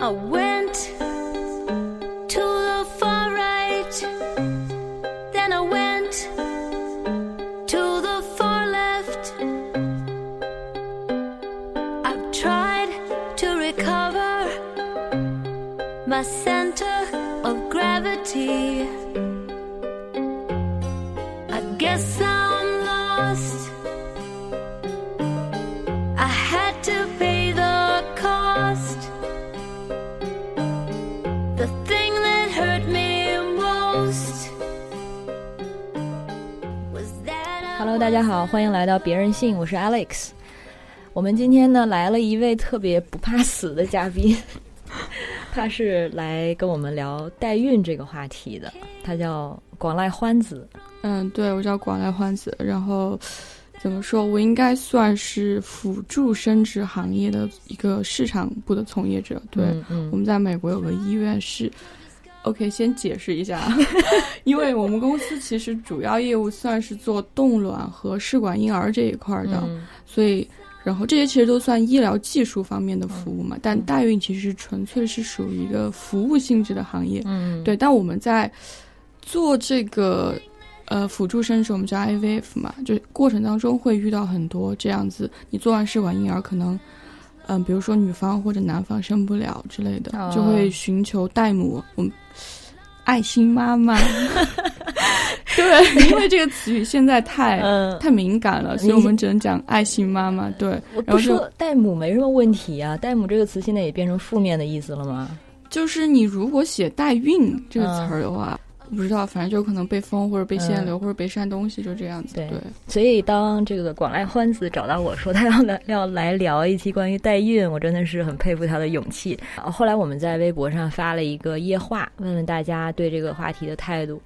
I went to the far right, then I went to the far left. I've tried to recover my 大家好，欢迎来到别人信，我是 Alex。我们今天呢来了一位特别不怕死的嘉宾，他是来跟我们聊代孕这个话题的，他叫广濑欢子。嗯，对，我叫广濑欢子。然后怎么说？我应该算是辅助生殖行业的一个市场部的从业者。对，嗯嗯我们在美国有个医院是。OK，先解释一下，因为我们公司其实主要业务算是做冻卵和试管婴儿这一块儿的，嗯所以，然后这些其实都算医疗技术方面的服务嘛。嗯但代孕其实纯粹是属于一个服务性质的行业。嗯，对，但我们在做这个呃辅助生殖，我们叫 IVF 嘛，就过程当中会遇到很多这样子，你做完试管婴儿可能。嗯，比如说女方或者男方生不了之类的，哦就会寻求代母，我们爱心妈妈。对，因为这个词语现在太、嗯，太敏感了，所以我们只能讲爱心妈妈。对，我不说代母没什么问题啊，代母这个词现在也变成负面的意思了吗？就是你如果写代孕这个词儿的话，我不知道，反正就可能被封或者被限流、或者被删东西，就这样子。对对，所以当这个广濑欢子找到我说他要来要来聊一期关于代孕，我真的是很佩服他的勇气。呃后来我们在微博上发了一个夜话，问问大家对这个话题的态度。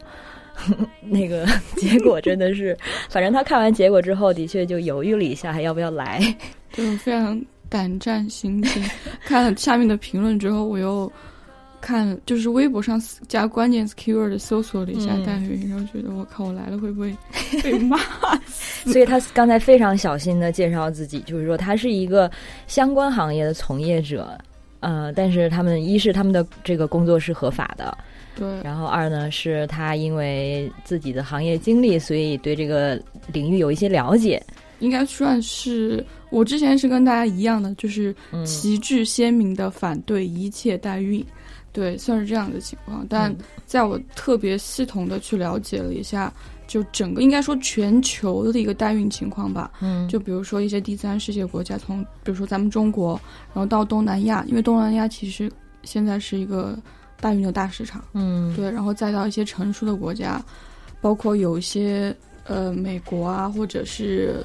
那个 结果真的是，反正他看完结果之后，的确就犹豫了一下，还要不要来。就非常胆战心惊。看了下面的评论之后，我又看就是微博上加关键词 keyword 搜索了一下嗯代孕，然后觉得我靠，我来了会不会 被骂？所以他刚才非常小心的介绍自己，就是说他是一个相关行业的从业者，呃，但是他们一是他们的这个工作是合法的，对，然后二呢是他因为自己的行业经历，所以对这个领域有一些了解。应该算是我之前是跟大家一样的，就是嗯旗帜鲜明的反对一切代孕，对，算是这样的情况。但嗯在我特别系统的去了解了一下，就整个应该说全球的一个代孕情况吧。嗯，就比如说一些第三世界国家，从比如说咱们中国，然后到东南亚，因为东南亚其实现在是一个代孕的大市场，嗯对，然后再到一些成熟的国家，包括有一些呃美国啊，或者是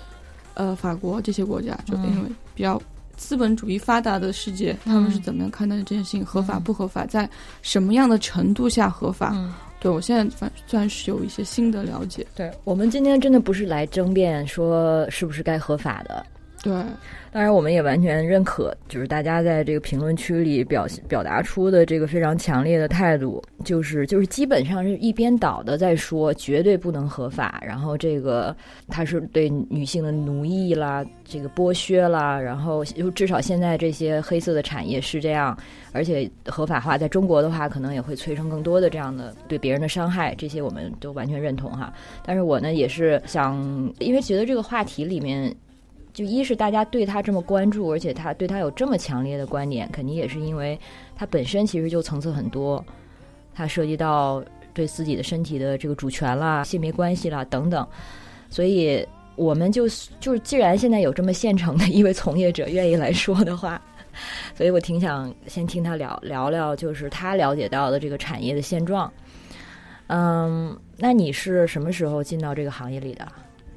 呃法国这些国家，就嗯因为比较资本主义发达的世界，他们是怎么样看待这件事情合法嗯不合法，在什么样的程度下合法？嗯，对我现在反算是有一些新的了解。对我们今天真的不是来争辩说是不是该合法的，对，当然，我们也完全认可，就是大家在这个评论区里表表达出的这个非常强烈的态度，就是就是基本上是一边倒的在说绝对不能合法，然后这个它是对女性的奴役啦，这个剥削啦，然后就至少现在这些黑色的产业是这样，而且合法化在中国的话，可能也会催生更多的这样的对别人的伤害，这些我们都完全认同哈。但是我呢也是想，因为觉得这个话题里面。就一是大家对他这么关注，而且他对他有这么强烈的观点，肯定也是因为他本身其实就层次很多，它涉及到对自己的身体的这个主权啦、性别关系啦等等，所以我们就就是既然现在有这么现成的一位从业者愿意来说的话，所以我挺想先听他聊聊聊，就是他了解到的这个产业的现状。嗯，那你是什么时候进到这个行业里的？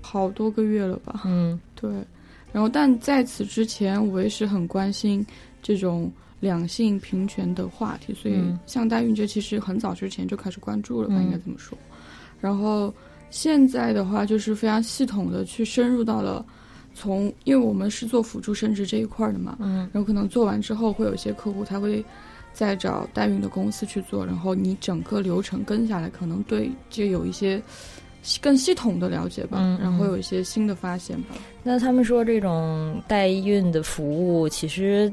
好多个月了吧？嗯对，然后但在此之前，我也是很关心这种两性平权的话题，所以嗯。像代孕这其实很早之前就开始关注了吧，嗯。应该这么说。然后现在的话，就是非常系统的去深入到了从，因为我们是做辅助生殖这一块儿的嘛，嗯。然后可能做完之后，会有一些客户他会再找代孕的公司去做，然后你整个流程跟下来，可能对这有一些更系统的了解吧，然后有一些新的发现吧。那他们说这种代孕的服务，其实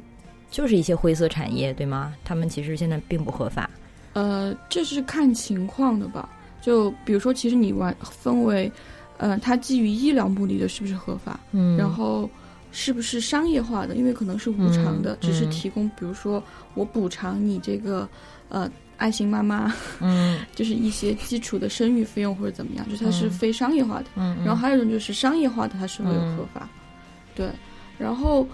就是一些灰色产业，对吗？他们其实现在并不合法。呃，这是看情况的吧？就比如说，其实你完分为，呃，它基于医疗目的的是不是合法？嗯然后是不是商业化的？因为可能是无偿的，嗯只是嗯提供，比如说我补偿你这个呃爱心妈妈，嗯。就是一些基础的生育费用或者怎么样，就它是嗯。非商业化的。嗯，然后还有一种就是商业化的，它是会有嗯合法，对。然后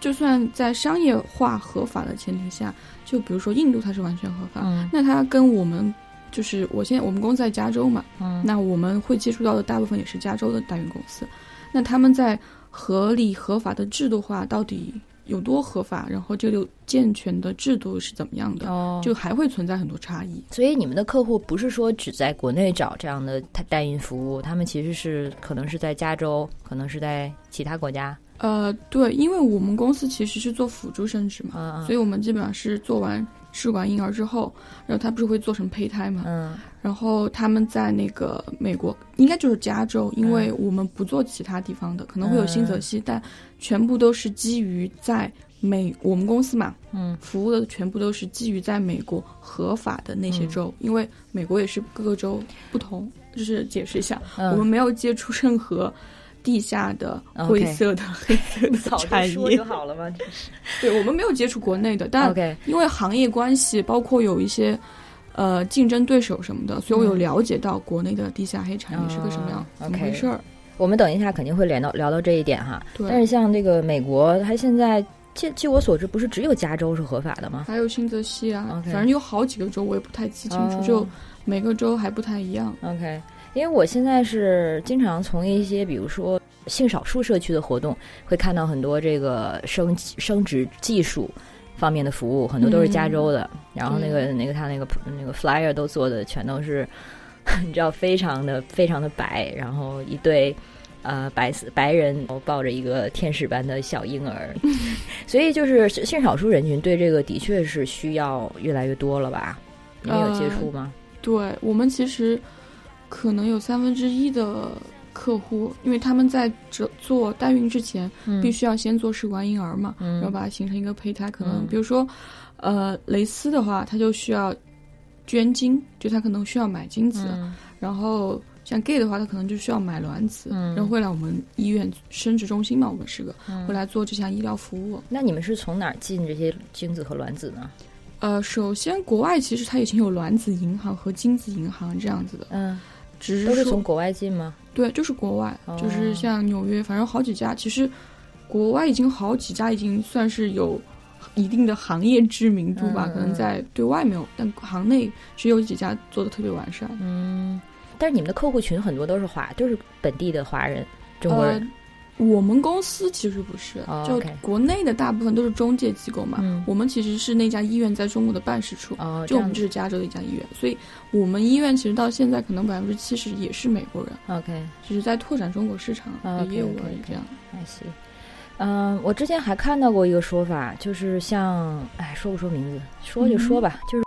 就算在商业化合法的前提下，就比如说印度它是完全合法，嗯。那它跟我们就是我现在我们公司在加州嘛，嗯。那我们会接触到的大部分也是加州的代孕公司，那他们在合理合法的制度化到底有多合法，然后这个健全的制度是怎么样的，哦，就还会存在很多差异。所以你们的客户不是说只在国内找这样的代孕服务，他们其实是可能是在加州，可能是在其他国家。呃，对，因为我们公司其实是做辅助生殖嘛，嗯所以我们基本上是做完试管婴儿之后，然后他不是会做成胚胎嘛，嗯然后他们在那个美国，应该就是加州，因为我们不做其他地方的，可能会有新泽西，但全部都是基于在美我们公司嘛，嗯。服务的全部都是基于在美国合法的那些州，因为美国也是各个州不同，就是解释一下，嗯，我们没有接触任何。地下的灰色的、黑色的早产业就好了嘛。对我们没有接触国内的，但因为行业关系，包括有一些呃竞争对手什么的，所以我有嗯了解到国内的地下黑产业是个什么样、回事儿。我们等一下肯定会聊到聊到这一点哈。对，但是像这个美国，它现在据据我所知，不是只有加州是合法的吗？还有新泽西啊反正有好几个州，我也不太记清楚，哦就每个州还不太一样。OK，因为我现在是经常从一些比如说性少数社区的活动，会看到很多这个生生殖技术方面的服务，很多都是加州的。然后那个那个他那个那个 flyer 都做的全都是，你知道，非常的非常的白，然后一对。呃，白色白人抱着一个天使般的小婴儿，所以就是性少数人群对这个的确是需要越来越多了吧？你们有接触吗？对我们其实可能有三分之一的客户，因为他们在这做代孕之前，嗯。必须要先做试管婴儿嘛，嗯。然后把它形成一个胚胎。可能嗯。比如说，呃，蕾丝的话，它就需要捐精，就它可能需要买精子，嗯。然后像 gay 的话，他可能就需要买卵子，嗯。然后会来我们医院生殖中心嘛，我们是个嗯。会来做这项医疗服务。那你们是从哪儿进这些精子和卵子呢？呃，首先国外其实它已经有卵子银行和精子银行这样子的，嗯，只是说都是从国外进吗？对，就是国外，哦就是像纽约，反正好几家，其实国外已经好几家已经算是有一定的行业知名度吧，嗯可能在对外没有，但行内只有几家做的特别完善。嗯，但是你们的客户群很多都是华，都是本地的华人、中国人。呃我们公司其实不是，哦就国内的大部分都是中介机构嘛。嗯我们其实是那家医院在中国的办事处，就我们这是加州的一家医院，所以我们医院其实到现在可能百分之七十也是美国人，OK，只是在拓展中国市场业务 OK，而已。这样，I see。嗯，我之前还看到过一个说法，就是像，哎，说不说名字？说就说吧，就是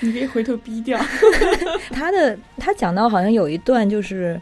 你可以回头逼掉。他的他讲到好像有一段就是，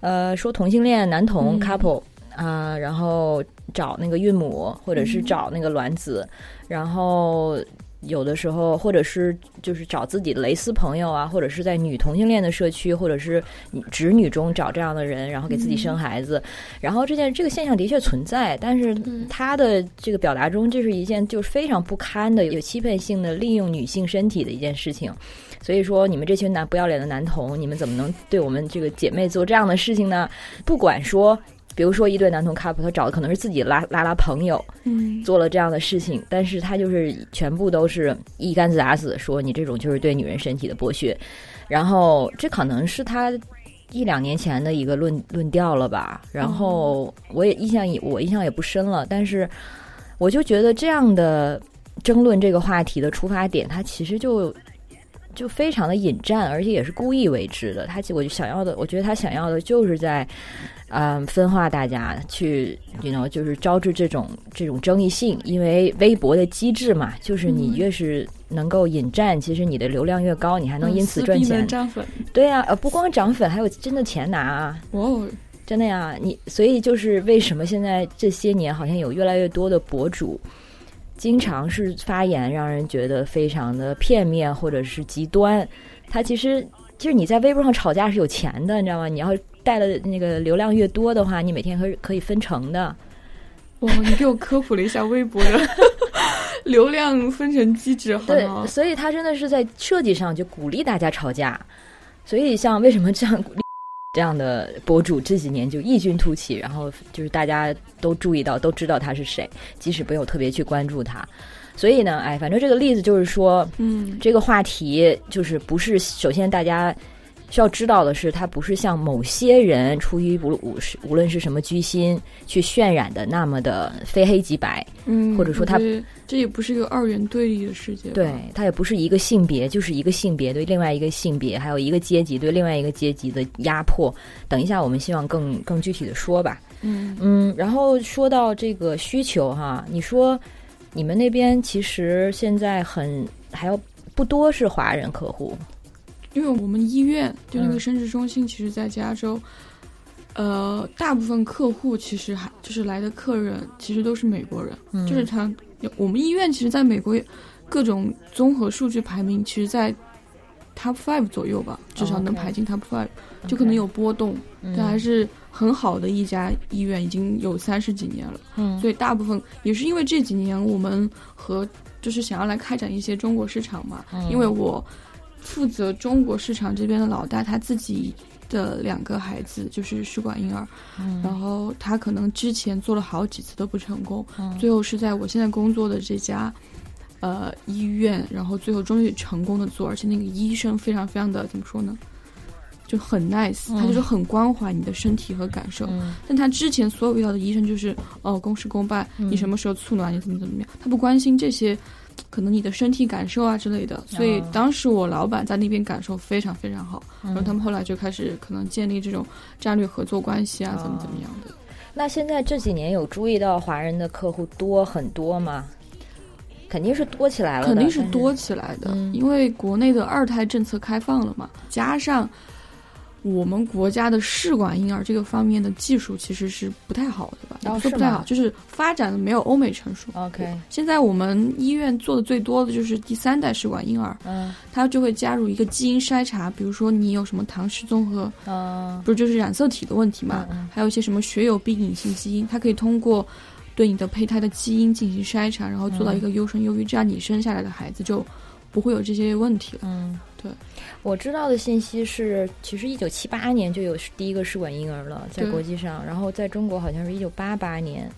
呃，说同性恋男童嗯 couple 啊、然后找那个孕母或者是嗯找那个卵子，然后有的时候或者是就是找自己的蕾丝朋友啊，或者是在女同性恋的社区或者是直女中找这样的人，然后给自己生嗯孩子，然后这件这个现象的确存在，但是他的这个表达中，这是一件就是非常不堪的、有欺骗性的利用女性身体的一件事情。所以说，你们这群男不要脸的男童，你们怎么能对我们这个姐妹做这样的事情呢？不管说，比如说一对男同 couple，他找的可能是自己拉拉拉朋友嗯，做了这样的事情，但是他就是全部都是一竿子打死，说你这种就是对女人身体的剥削。然后这可能是他一两年前的一个论论调了吧。然后我也印象也我印象也不深了，但是我就觉得这样的争论这个话题的出发点，它其实就。就非常的引战，而且也是故意为之的。他我就想要的，我觉得他想要的就是在，嗯、分化大家，去，you know，就是招致这种这种争议性。因为微博的机制嘛，就是你嗯越是能够引战，其实你的流量越高，你还能因此赚钱能。涨粉。对呀、呃，不光涨粉，还有真的钱拿啊。哇哦，真的呀，你所以就是为什么现在这些年好像有越来越多的博主，经常是发言让人觉得非常的片面或者是极端。他其实就是你在微博上吵架是有钱的，你知道吗？你要带的那个流量越多的话，你每天可可以分成的。哇，你给我科普了一下微博的 流量分成机制，好对，？所以他真的是在设计上就鼓励大家吵架。所以像为什么这样鼓励这样的博主这几年就异军突起，然后就是大家都注意到，都知道他是谁，即使没有特别去关注他。所以呢，哎，反正这个例子就是说，嗯，这个话题就是不是首先大家需要知道的是，它不是像某些人出于无无是无论是什么居心去渲染的那么的非黑即白，嗯，或者说他这也不是一个二元对立的世界，对，它也不是一个性别，就是一个性别对另外一个性别，还有一个阶级对另外一个阶级的压迫。等一下，我们希望更更具体的说吧。嗯，嗯，然后说到这个需求哈，你说你们那边其实现在很还有不多是华人客户，因为我们医院就那嗯个生殖中心，其实在加州，呃，大部分客户其实还就是来的客人，其实都是美国人，嗯就是他我们医院其实在美国各种综合数据排名，其实在 top five 左右吧，至少能排进 top five，就可能有波动，嗯。但还是很好的一家医院，已经有三十几年了。嗯。所以大部分也是因为这几年我们和就是想要来开展一些中国市场嘛，嗯。因为我负责中国市场这边的老大，他自己的两个孩子就是试管婴儿，嗯。然后他可能之前做了好几次都不成功，嗯。最后是在我现在工作的这家。呃，医院，然后最后终于成功的做，而且那个医生非常非常的怎么说呢，就很 nice，、他就是很关怀你的身体和感受。嗯。但他之前所有遇到的医生就是哦公事公办，嗯。你什么时候促卵，你怎么怎么样，他不关心这些，可能你的身体感受啊之类的。所以哦当时我老板在那边感受非常非常好，然后他嗯们后来就开始可能建立这种战略合作关系啊，怎么怎么样的。那现在这几年有注意到华人的客户多很多吗？肯定是多起来了，肯定是多起来的，嗯因为国内的二胎政策开放了嘛，加上我们国家的试管婴儿这个方面的技术其实是不太好的吧？不说不太好，就是发展的没有欧美成熟。OK 现在我们医院做的最多的就是第三代试管婴儿，嗯它就会加入一个基因筛查，比如说你有什么唐氏综合，嗯不是就是染色体的问题嘛，还有一些什么血友病隐性基因，它可以通过对你的胚胎的基因进行筛查，然后做到一个优生优育，这样你生下来的孩子就不会有这些问题了。嗯，对。我知道的信息是，其实一九七八年就有第一个试管婴儿了，在国际上，然后在中国好像是一九八八年，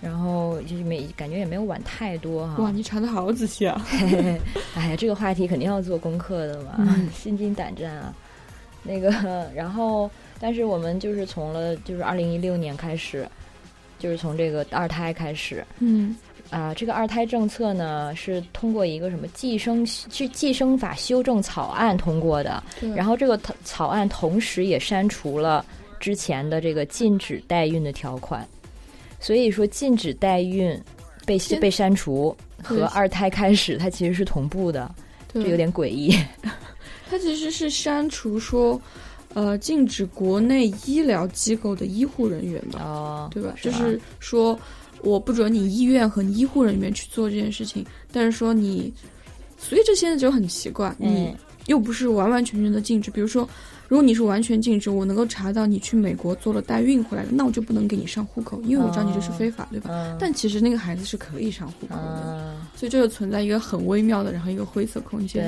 然后就是没感觉也没有晚太多哈。哇，你查的好仔细啊！哎呀，这个话题肯定要做功课的嘛，嗯心惊胆战啊。那个，然后，但是我们就是从了，就是二零一六年开始，就是从这个二胎开始嗯啊、这个二胎政策呢是通过一个什么计生是计生法修正草案通过的，然后这个草草案同时也删除了之前的这个禁止代孕的条款，所以说禁止代孕被被删除和二胎开始它其实是同步的，这有点诡异。它其实是删除说，呃，禁止国内医疗机构的医护人员吧，哦，对吧？就是说，我不准你医院和你医护人员去做这件事情，但是说你，所以这现在就很奇怪，你嗯又不是完完全全的禁止。比如说，如果你是完全禁止，我能够查到你去美国做了代孕回来的，那我就不能给你上户口，因为我知道你这是非法，对吧？嗯，但其实那个孩子是可以上户口的，嗯，所以这就存在一个很微妙的，然后一个灰色空间。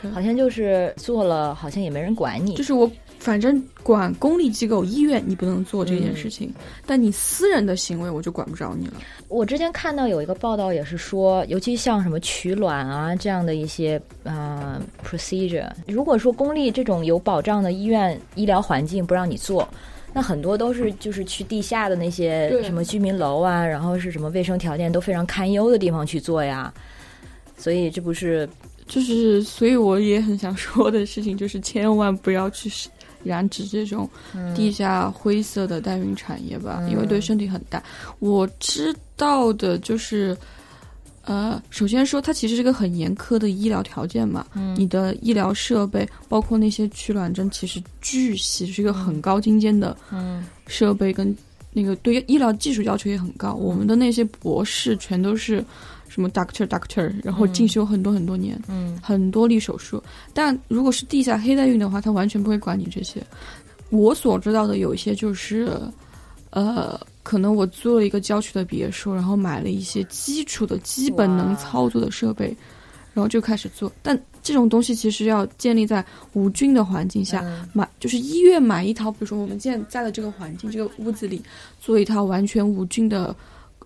对，对好像就是做了，好像也没人管你，就是我反正管公立机构、医院，你不能做这件事情，但你私人的行为我就管不着你了。我之前看到有一个报道，也是说，尤其像什么取卵啊这样的一些呃 procedure，如果说公立这种有保障的医院医疗环境不让你做，那很多都是就是去地下的那些什么居民楼啊，然后是什么卫生条件都非常堪忧的地方去做呀。所以这不是就是，所以我也很想说的事情就是，千万不要去染指这种地下灰色的代孕产业吧，嗯因为对身体很大。我知道的就是，呃，首先说它其实是个很严苛的医疗条件嘛，嗯你的医疗设备，包括那些取卵针，其实巨细，是一个很高精尖的嗯设备，跟那个对医疗技术要求也很高。我们的那些博士全都是什么 doctor doctor，然后进修很多很多年，嗯很多例手术。但如果是地下黑代孕的话，他完全不会管你这些。我所知道的有一些就是，呃，可能我租了一个郊区的别墅，然后买了一些基础的基本能操作的设备，然后就开始做。但这种东西其实要建立在无菌的环境下，嗯买就是医院买一套，比如说我们现在在的这个环境，这个屋子里做一套完全无菌的。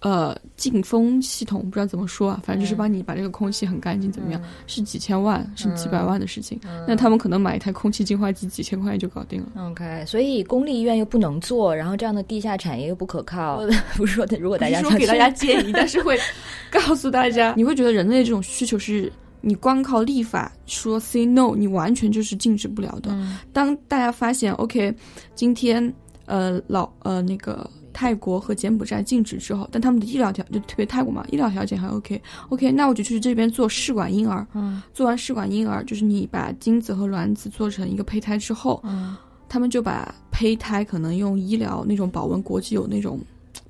呃，净风系统不知道怎么说啊，反正就是嗯帮你把这个空气很干净，怎么样？嗯是几千万，是几百万的事情。嗯那他们可能买一台空气净化机，几千块钱就搞定了。OK，所以公立医院又不能做，然后这样的地下产业又不可靠。不是说如果大家说给大家建议，但是会 告诉大家，你会觉得人类这种需求是你光靠立法说 say no，你完全就是禁止不了的。嗯当大家发现 OK，今天呃老呃那个泰国和柬埔寨禁止之后，但他们的医疗条就特别泰国嘛，医疗条件还 OK OK，那我就去这边做试管婴儿。嗯。做完试管婴儿，就是你把精子和卵子做成一个胚胎之后，嗯。他们就把胚胎可能用医疗那种保温，国际有那种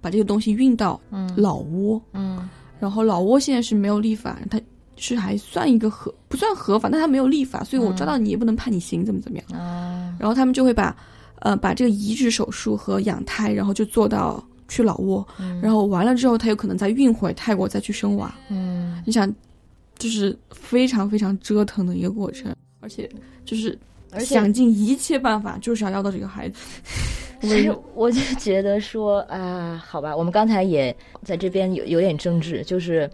把这个东西运到嗯。老挝，嗯。然后老挝现在是没有立法，它是还算一个合不算合法，但它没有立法，所以我抓到你也不能判你刑，怎么怎么样。啊。然后他们就会把呃把这个移植手术和养胎，然后就做到去老挝，嗯然后完了之后，他有可能再运回泰国再去生娃。嗯你想，就是非常非常折腾的一个过程，而且就是而且想尽一切办法，就是要要到这个孩子。其实我就觉得说啊，好吧，我们刚才也在这边有有点争执，就是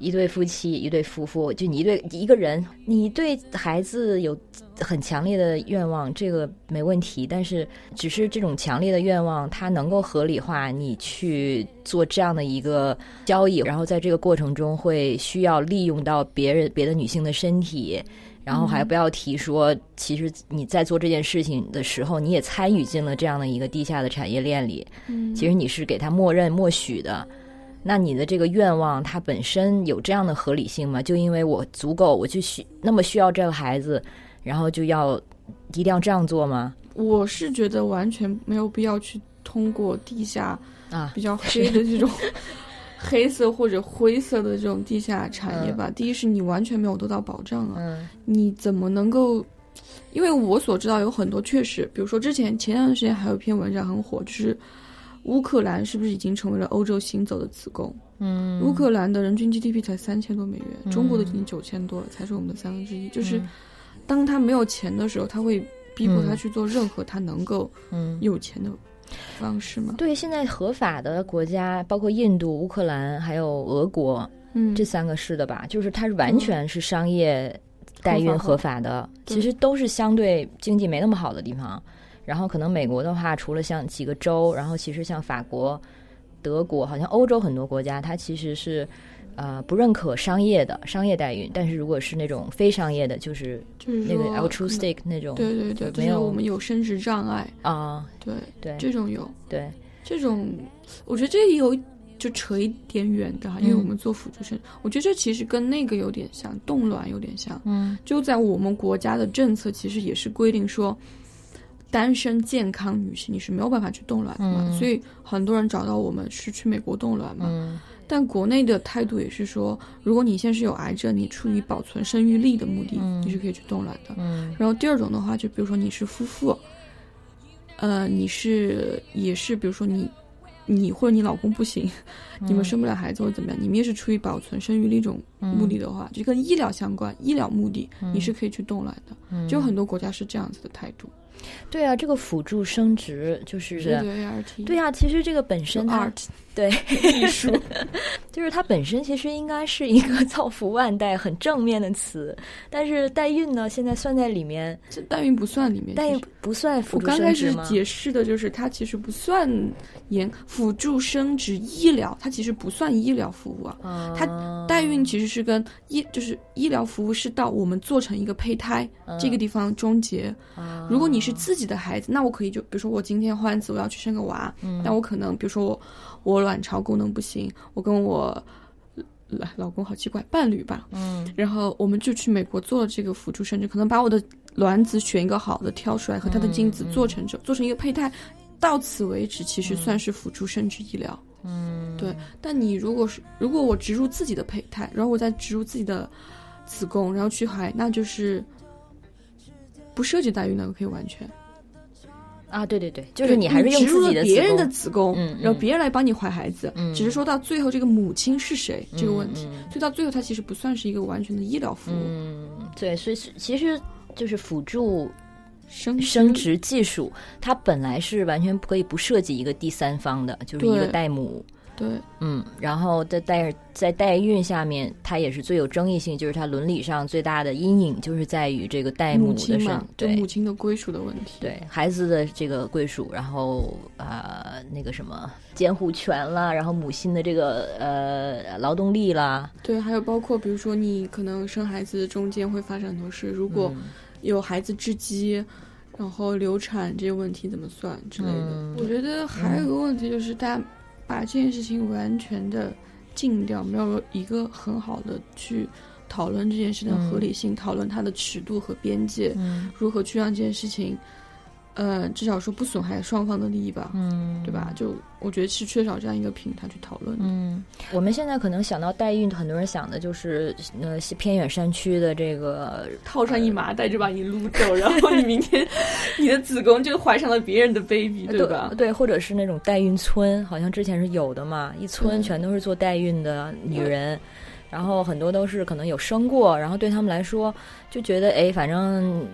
一对夫妻，一对夫妇，就你一对一个人，你对孩子有很强烈的愿望，这个没问题，但是只是这种强烈的愿望，它能够合理化你去做这样的一个交易，然后在这个过程中会需要利用到别人别的女性的身体。然后还不要提说，其实你在做这件事情的时候，你也参与进了这样的一个地下的产业链里。嗯其实你是给他默认默许的。那你的这个愿望，它本身有这样的合理性吗？就因为我足够，我就需那么需要这个孩子，然后就要一定要这样做吗？我是觉得完全没有必要去通过地下啊，比较黑的这种 黑色或者灰色的这种地下产业吧。第一是你完全没有得到保障啊，嗯你怎么能够？因为我所知道有很多确实，比如说之前前段时间还有一篇文章很火，就是乌克兰是不是已经成为了欧洲行走的子宫？嗯乌克兰的人均 GDP 才三千多美元，嗯中国的已经九千多了，才是我们的三分之一。就是嗯当他没有钱的时候，他会逼迫他嗯去做任何他能够嗯，有钱的方式吗？对，现在合法的国家包括印度、乌克兰还有俄国嗯，这三个是的吧？就是它是完全是商业代孕合法的，对其实都是相对经济没那么好的地方。然后可能美国的话，除了像几个州，然后其实像法国、德国，好像欧洲很多国家，它其实是呃不认可商业的商业代孕。但是如果是那种非商业的，就是就是那个说 altruistic 那种，对对对，没有是我们有生殖障碍，啊、对对。这种有。对，这种，我觉得这也有就扯一点远的哈，因为嗯。我们做辅助生，我觉得这其实跟那个有点像，冻卵有点像。嗯。就在我们国家的政策，其实也是规定说，单身健康女性你是没有办法去冻卵的嘛，嗯所以很多人找到我们是去美国冻卵嘛。嗯但国内的态度也是说，如果你现在是有癌症，你出于保存生育力的目的，嗯你是可以去冻卵的。嗯然后第二种的话，就比如说你是夫妇，呃，你是也是，比如说你你或者你老公不行，你们生不了孩子或者怎么样，你们也是出于保存生育力一种目的的话，就跟医疗相关，医疗目的，你是可以去冻卵的。嗯，就很多国家是这样子的态度。对啊，这个辅助生殖就是对啊，其实这个本身对艺术，就是它本身其实应该是一个 造福万代、很正面的词，但是代孕呢，现在算在里面，这代孕不算里面。代孕不算辅助我刚开？始解释的就是，它其实不算研辅助生殖医疗，它其实不算医疗服务啊。啊它代孕其实是跟医就是医疗服务是到我们做成一个胚胎、这个地方终结。啊如果你是自己的孩子，那我可以就比如说我今天换子，我要去生个娃，嗯但我可能比如说我我卵巢功能不行，我跟我老老公好奇怪，伴侣吧，嗯。然后我们就去美国做了这个辅助生殖，可能把我的卵子选一个好的挑出来，和他的精子做成这、做成一个胚胎，到此为止，其实算是辅助生殖医疗。嗯，对，但你如果是如果我植入自己的胚胎，然后我再植入自己的子宫，然后去怀，那就是不涉及代孕的，可以完全。啊，对对对，就是你还是用植入了别人的子子宫，嗯然后嗯别人来帮你怀孩子，嗯只是说到最后这个母亲是谁、宫这个问题，嗯所以到最后它其实不算是一个完全的医疗服务。嗯，对，所以其实就是辅助生生殖技术，它本来是完全可以不涉及一个第三方的，就是一个代母。对嗯，然后在代在代孕下面，它也是最有争议性，就是它伦理上最大的阴影，就是在于这个代母的身母亲嘛，就对母亲的归属的问题。对孩子的这个归属，然后呃那个什么监护权啦，然后母亲的这个呃劳动力啦，对，还有包括比如说你可能生孩子中间会发生很多事，如果嗯有孩子窒息，然后流产这些问题怎么算之类的。嗯我觉得还有一个问题就是大家把这件事情完全的禁掉，没有一个很好的去讨论这件事的合理性，讨论它的尺度和边界，嗯。如何去让这件事情，呃，至少说不损害双方的利益吧，嗯对吧？就我觉得是缺少这样一个平台去讨论的。嗯，我们现在可能想到代孕，很多人想的就是呃偏远山区的这个 套上一麻袋就把你撸走，然后你明天 你的子宫就怀上了别人的 baby，对吧？对，或者是那种代孕村，好像之前是有的嘛，一村嗯全都是做代孕的女人，然后很多都是可能有生过，然后对他们来说就觉得，哎，反正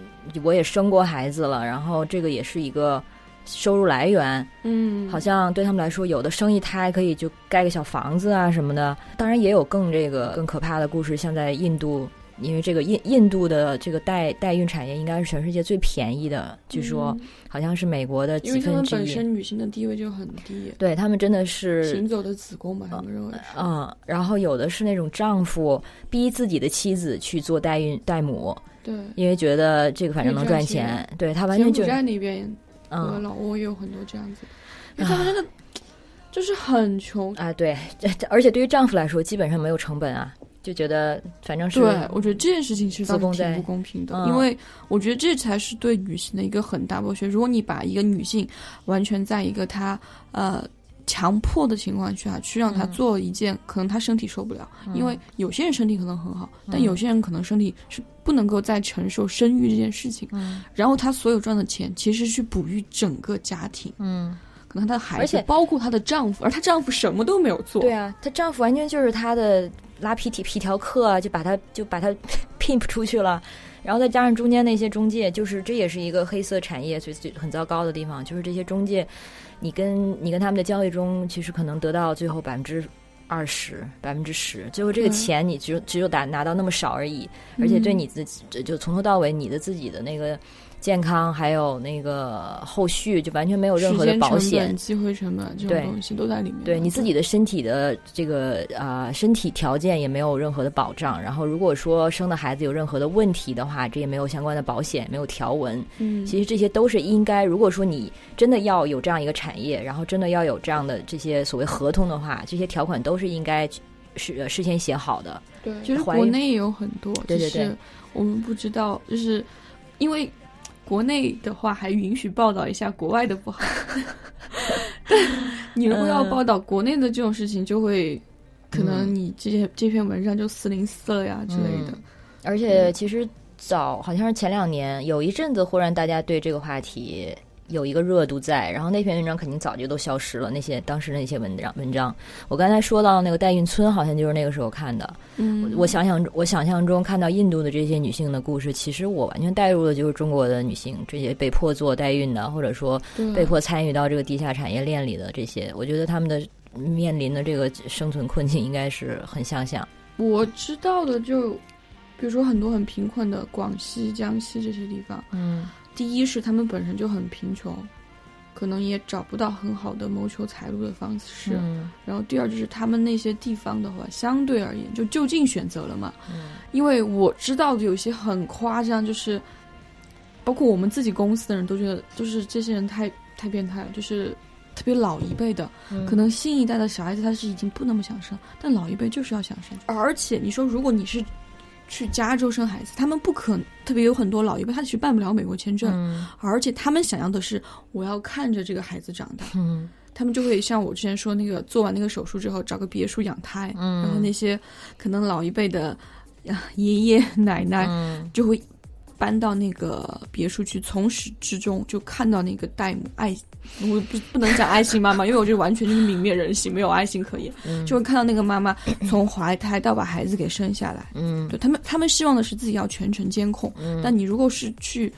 我也生过孩子了，然后这个也是一个收入来源，嗯，好像对他们来说，有的生一胎可以就盖个小房子啊什么的。当然也有更这个更可怕的故事，像在印度，因为这个印印度的这个代代孕产业应该是全世界最便宜的，据说嗯。好像是美国的几因为。本身女性的地位就很低，对他们真的是行走的子宫吧，他们认为是。嗯，然后有的是那种丈夫逼自己的妻子去做代孕代母，对，因为觉得这个反正能赚钱，对他完柬埔全就寨那边和嗯。老挝也有很多这样子，因为他们真的就是很穷。啊对，而且对于丈夫来说基本上没有成本啊，就觉得反正是对，我觉得这件事情其实挺不公平的，嗯因为我觉得这才是对女性的一个很大剥削。如果你把一个女性完全在一个她呃强迫的情况下去让她嗯做一件，可能她身体受不了，因为有些人身体可能很好，但嗯有些人可能身体是不能够再承受生育这件事情。嗯然后她所有赚的钱其实是去哺育整个家庭，嗯。可能她的孩子而且，包括她的丈夫，而她丈夫什么都没有做。对啊，她丈夫完全就是她的拉皮体皮条客啊，就把她就把她 pimp 出去了，然后再加上中间那些中介，就是这也是一个黑色产业，所以最很糟糕的地方，就是这些中介，你跟你跟他们的交易中，其实可能得到最后百分之。二十百分之十，最后这个嗯钱你只有只有打拿到那么少而已，而且对嗯你自己就就从头到尾你的自己的那个健康还有那个后续就完全没有任何的保险、，机会成本这对种东西都在里面。对你自己的身体的这个啊、呃身体条件也没有任何的保障。然后如果说生的孩子有任何的问题的话，这也没有相关的保险，没有条文。嗯，其实这些都是应该，如果说你真的要有这样一个产业，然后真的要有这样的这些所谓合同的话，这些条款都是应该是呃事先写好的。对，其实国内也有很多，对对对我们不知道，就是因为国内的话还允许报道一下国外的不好，但你如果要嗯报道国内的这种事情，就会可能嗯。你这些这篇文章就四零四了呀之类的。而且其实早好像是前两年有一阵子，忽然大家对这个话题有一个热度在，然后那篇文章肯定早就都消失了。那些当时的那些文章文章，我刚才说到那个代孕村，好像就是那个时候看的。嗯，我想想，我想象中看到印度的这些女性的故事，其实我完全带入的就是中国的女性，这些被迫做代孕的，或者说被迫参与到这个地下产业链里的这些，我觉得他们的面临的这个生存困境应该是很相像。我知道的就，比如说很多很贫困的广西、江西这些地方，嗯第一是他们本身就很贫穷，可能也找不到很好的谋求财路的方式。嗯然后第二就是他们那些地方的话，相对而言就就近选择了嘛。嗯因为我知道的有些很夸张，就是包括我们自己公司的人都觉得，就是这些人太太变态了，就是特别老一辈的，可能新一代的小孩子他是已经不那么想生，但老一辈就是要想生。而且你说，如果你是去加州生孩子，他们不可特别有很多老一辈，他其实办不了美国签证，嗯。而且他们想要的是我要看着这个孩子长大，嗯。他们就会像我之前说那个做完那个手术之后找个别墅养胎，嗯。然后那些可能老一辈的爷爷奶奶嗯。就会搬到那个别墅去，从始至终就看到那个戴姆爱，我不不能讲爱心妈妈，因为我这完全就是泯灭人性，没有爱心可言，就会看到那个妈妈从怀胎到把孩子给生下来，嗯对他们，他们希望的是自己要全程监控，但你如果是去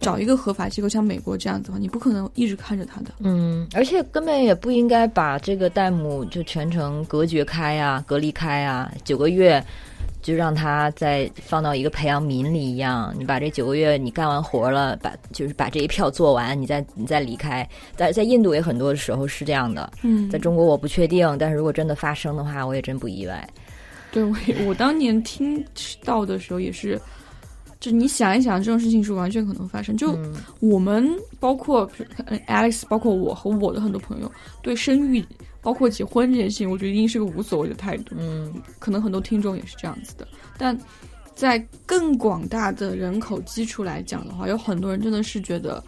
找一个合法机构，像美国这样子的话，你不可能一直看着他的。嗯，而且根本也不应该把这个戴姆就全程隔绝开啊、隔离开啊，九个月就让他再放到一个培养皿里一样。你把这九个月你干完活了，把就是把这一票做完，你再你再离开。在在印度也很多时候是这样的，嗯在中国我不确定，但是如果真的发生的话，我也真不意外。对我也我当年听到的时候也是，就你想一想，这种事情是完全可能发生。就嗯我们包括呃 Alex，包括我和我的很多朋友，对生育包括结婚这件事情，我觉得一定是个无所谓的态度。嗯。可能很多听众也是这样子的，但在更广大的人口基础来讲的话，有很多人真的是觉得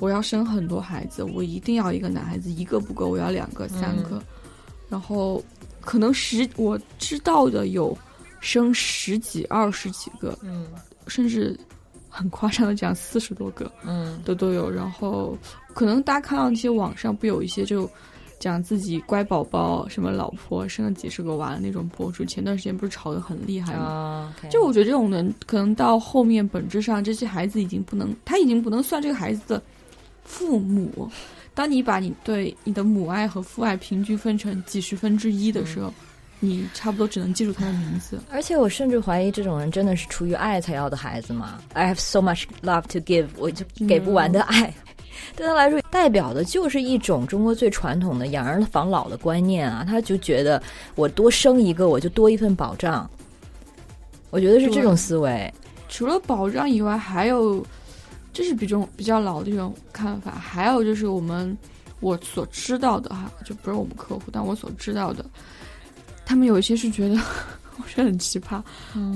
我要生很多孩子，我一定要一个男孩子，一个不够，我要两个、三个，然后可能十我知道的有生十几、二十几个，嗯。甚至很夸张的讲四十多个嗯。的都有。然后可能大家看到那些网上不有一些就讲自己乖宝宝，什么老婆生了几十个娃那种博主，前段时间不是炒得很厉害吗？啊，就我觉得这种人可能到后面本质上，这些孩子已经不能，他已经不能算这个孩子的父母。当你把你对你的母爱和父爱平均分成几十分之一的时候，你差不多只能记住他的名字。而且我甚至怀疑这种人真的是出于爱才要的孩子吗？I have so much love to give，我就给不完的爱。对他来说，代表的就是一种中国最传统的养儿防老的观念啊！他就觉得我多生一个，我就多一份保障。我觉得是这种思维。除了保障以外，还有这是比较比较老的一种看法。还有就是我们我所知道的哈，就不是我们客户，但我所知道的，他们有一些是觉得，我觉得很奇葩，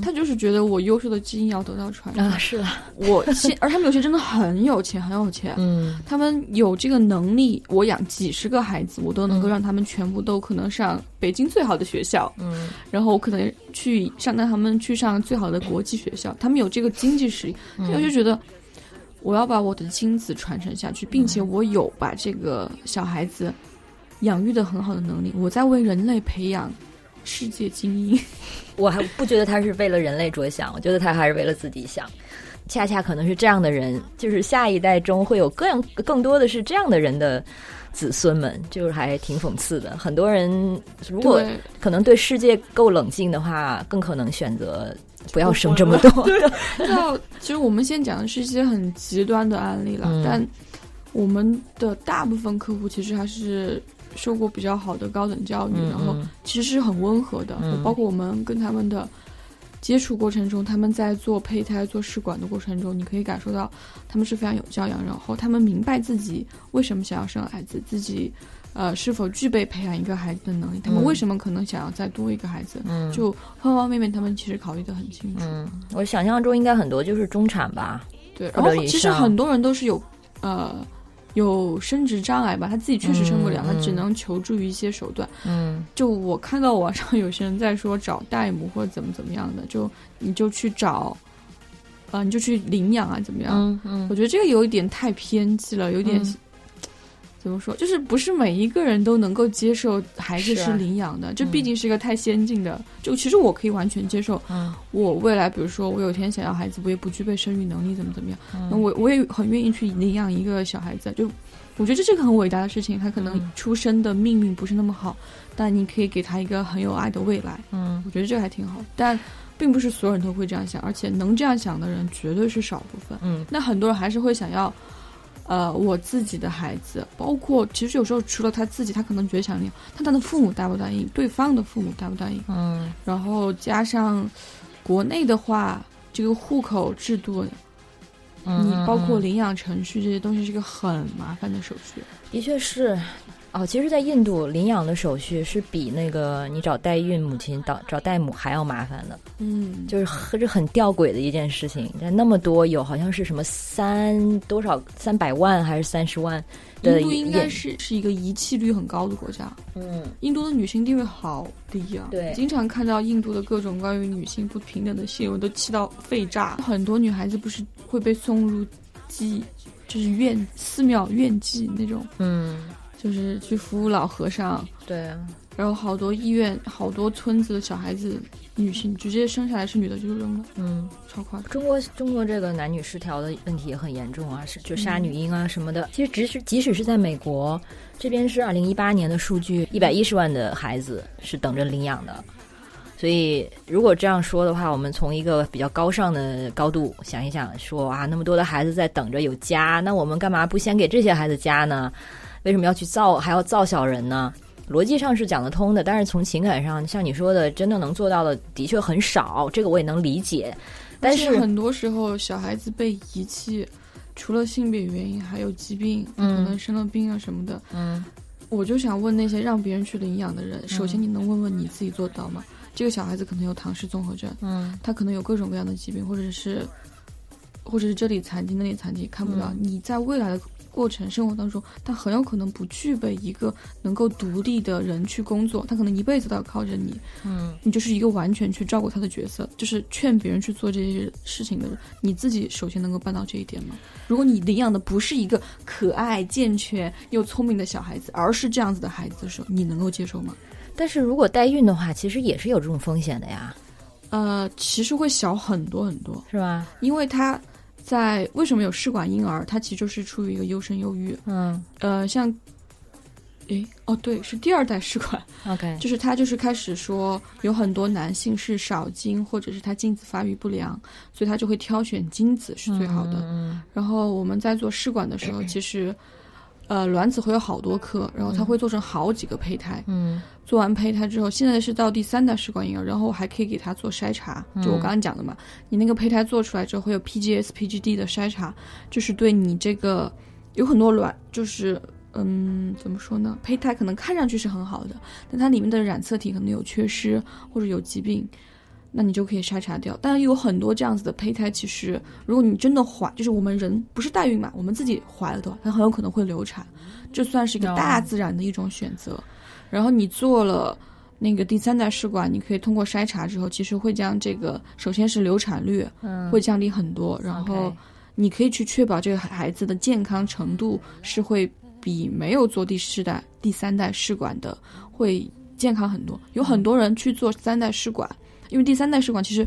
他就是觉得我优秀的基因要得到传承。啊，是啊，我现，而他们有些真的很有钱，很有钱，嗯。他们有这个能力，我养几十个孩子，我都能够让他们全部都可能上北京最好的学校，嗯。然后我可能去上带他们去上最好的国际学校，他们有这个经济实力，嗯我就觉得我要把我的精子传承下去，并且我有把这个小孩子养育的很好的能力，我在为人类培养世界精英。我还不觉得他是为了人类着想，我觉得他还是为了自己想。恰恰可能是这样的人，就是下一代中会有各样更多的是这样的人的子孙们，就是还挺讽刺的。很多人如果，可能对世界够冷静的话，更可能选择不要生这么多。那其实我们现在讲的是一些很极端的案例了，嗯但我们的大部分客户其实还是受过比较好的高等教育，嗯然后其实是很温和的，嗯包括我们跟他们的接触过程中，他们在做胚胎、做试管的过程中，你可以感受到他们是非常有教养，然后他们明白自己为什么想要生孩子，自己呃是否具备培养一个孩子的能力，他们嗯为什么可能想要再多一个孩子，嗯就方方面面他们其实考虑的很清楚。嗯，我想象中应该很多就是中产吧。对，然后其实很多人都是有呃有生殖障碍吧，他自己确实生不了，嗯他只能求助于一些手段。嗯就我看到网上有些人在说找代母或者怎么怎么样的，就你就去找，呃，你就去领养啊，怎么样？嗯嗯我觉得这个有一点太偏激了，有点、嗯怎么说？就是不是每一个人都能够接受孩子是领养的，这嗯毕竟是一个太先进的。就其实我可以完全接受，嗯我未来比如说我有一天想要孩子，我也不具备生育能力，怎么怎么样，我我也很愿意去领养一个小孩子。就我觉得这是个很伟大的事情，他可能嗯出生的命运不是那么好，但你可以给他一个很有爱的未来。嗯我觉得这个还挺好，但并不是所有人都会这样想，而且能这样想的人绝对是少部分。嗯那很多人还是会想要，呃，我自己的孩子，包括其实有时候除了他自己，他可能觉得想领养，但他的父母答不答应，对方的父母答不答应，嗯然后加上国内的话，这个户口制度嗯你包括嗯领养程序这些东西是个很麻烦的手续。的确是。哦，其实，在印度领养的手续是比那个你找代孕母亲、找找代母还要麻烦的，嗯，就是很这很吊诡的一件事情。但那么多有好像是什么三多少三百万还是三十万的印度应该是是一个遗弃率很高的国家。嗯印度的女性地位好低啊！对经常看到印度的各种关于女性不平等的新闻，都气到肺炸。很多女孩子不是会被送入妓，就是院寺庙院妓那种，嗯，就是去服务老和尚。对啊，然后好多医院、好多村子的小孩子，女性直接生下来是女的就扔了，嗯。超夸张。中国中国这个男女失调的问题也很严重啊，是就杀女婴啊什么的。其实即使即使是在美国，这边是二零一八年的数据，一百一十万的孩子是等着领养的。所以如果这样说的话，我们从一个比较高尚的高度想一想，说啊，那么多的孩子在等着有家，那我们干嘛不先给这些孩子家呢？为什么要去造还要造小人呢？逻辑上是讲得通的，但是从情感上，像你说的，真的能做到的的确很少，这个我也能理解。但是很多时候，小孩子被遗弃，除了性别原因，还有疾病，嗯可能生了病啊什么的。嗯我就想问那些让别人去领养的人，首先你能问问你自己做到吗？这个小孩子可能有唐氏综合症，嗯他可能有各种各样的疾病，或者是，或者是这里残疾那里残疾，看不到。嗯你在未来的过程生活当中，他很有可能不具备一个能够独立的人去工作，他可能一辈子都要靠着你，嗯你就是一个完全去照顾他的角色，就是劝别人去做这些事情的人，你自己首先能够办到这一点吗？如果你领养的不是一个可爱、健全又聪明的小孩子，而是这样子的孩子的时候，你能够接受吗？但是如果代孕的话，其实也是有这种风险的呀，呃，其实会小很多很多，是吧？因为他在为什么有试管婴儿，它其实就是出于一个优生优育。嗯呃，像，诶，哦，对，是第二代试管，，OK，就是他就是开始说有很多男性是少精，或者是他精子发育不良，所以他就会挑选精子是最好的。嗯然后我们在做试管的时候，其实。呃，卵子会有好多颗，然后它会做成好几个胚胎。嗯做完胚胎之后，现在是到第三代试管婴儿，然后还可以给它做筛查，就我刚刚讲的嘛，你那个胚胎做出来之后会有 PGS、PGD 的筛查，就是对你这个有很多卵，就是嗯，怎么说呢？胚胎可能看上去是很好的，但它里面的染色体可能有缺失或者有疾病，那你就可以筛查掉。但有很多这样子的胚胎，其实如果你真的怀，就是我们人不是代孕嘛，我们自己怀了的话，它很有可能会流产，这算是一个哦大自然的一种选择。然后你做了那个第三代试管，你可以通过筛查之后，其实会将这个首先是流产率嗯，会降低很多，然后你可以去确保这个孩子的健康程度是会比没有做第四代、第三代试管的会健康很多。有很多人去做三代试管，因为第三代试管其实。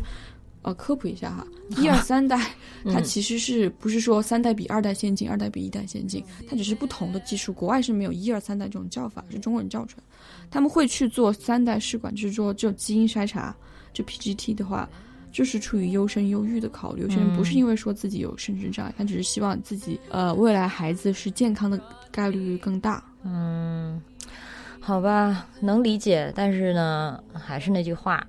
呃，科普一下哈，一二三代它嗯其实是不是说三代比二代先进，二代比一代先进？它只是不同的技术，国外是没有一二三代这种叫法，是中国人叫出来。他们会去做三代试管，就是说就基因筛查，就 PGT 的话，就是出于优生优育的考虑。有些人不是因为说自己有生殖障碍，他只是希望自己呃未来孩子是健康的概率更大。嗯，好吧，能理解，但是呢，还是那句话，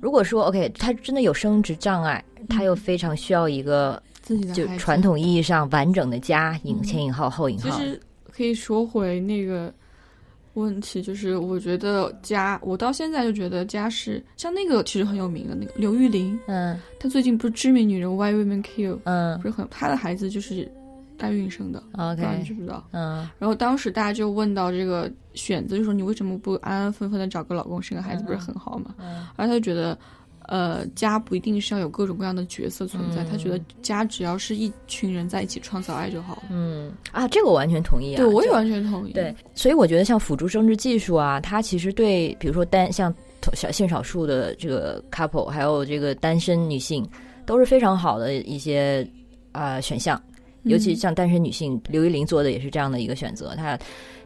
如果说 OK，他真的有生殖障碍，他又非常需要一个自己的就传。统意义上完整的家，引嗯前引号后引号，其实可以说回那个问题，就是我觉得家，我到现在就觉得家是像那个其实很有名的那个刘玉玲，嗯。她最近不是知名女人 Why Women Kill，嗯。不是很，她的孩子就是代孕生的，不知道你，OK，知不知道？嗯然后当时大家就问到这个选择，就说你为什么不安安分分的找个老公生个孩子，不是很好吗？嗯然后他就觉得，呃，家不一定是要有各种各样的角色存在，嗯他觉得家只要是一群人在一起创造爱就好了。嗯啊，这个我完全同意啊，对，我也完全同意。对，所以我觉得像辅助生殖技术啊，它其实对比如说单像小性少数的这个 couple，还有这个单身女性，都是非常好的一些呃选项。尤其嗯。像单身女性，刘玉玲做的也是这样的一个选择，她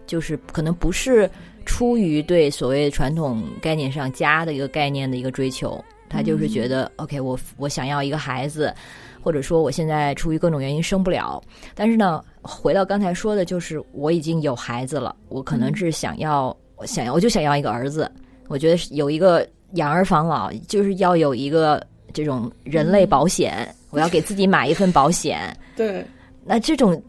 就是可能不是出于对所谓传统概念上家的一个概念的一个追求，她就是觉得、OK，我我想要一个孩子，或者说我现在出于各种原因生不了，但是呢，回到刚才说的，就是我已经有孩子了，我可能是想要，我想要，我就想要一个儿子。我觉得有一个养儿防老，就是要有一个这种人类保险，我要给自己买一份保险。对，那这种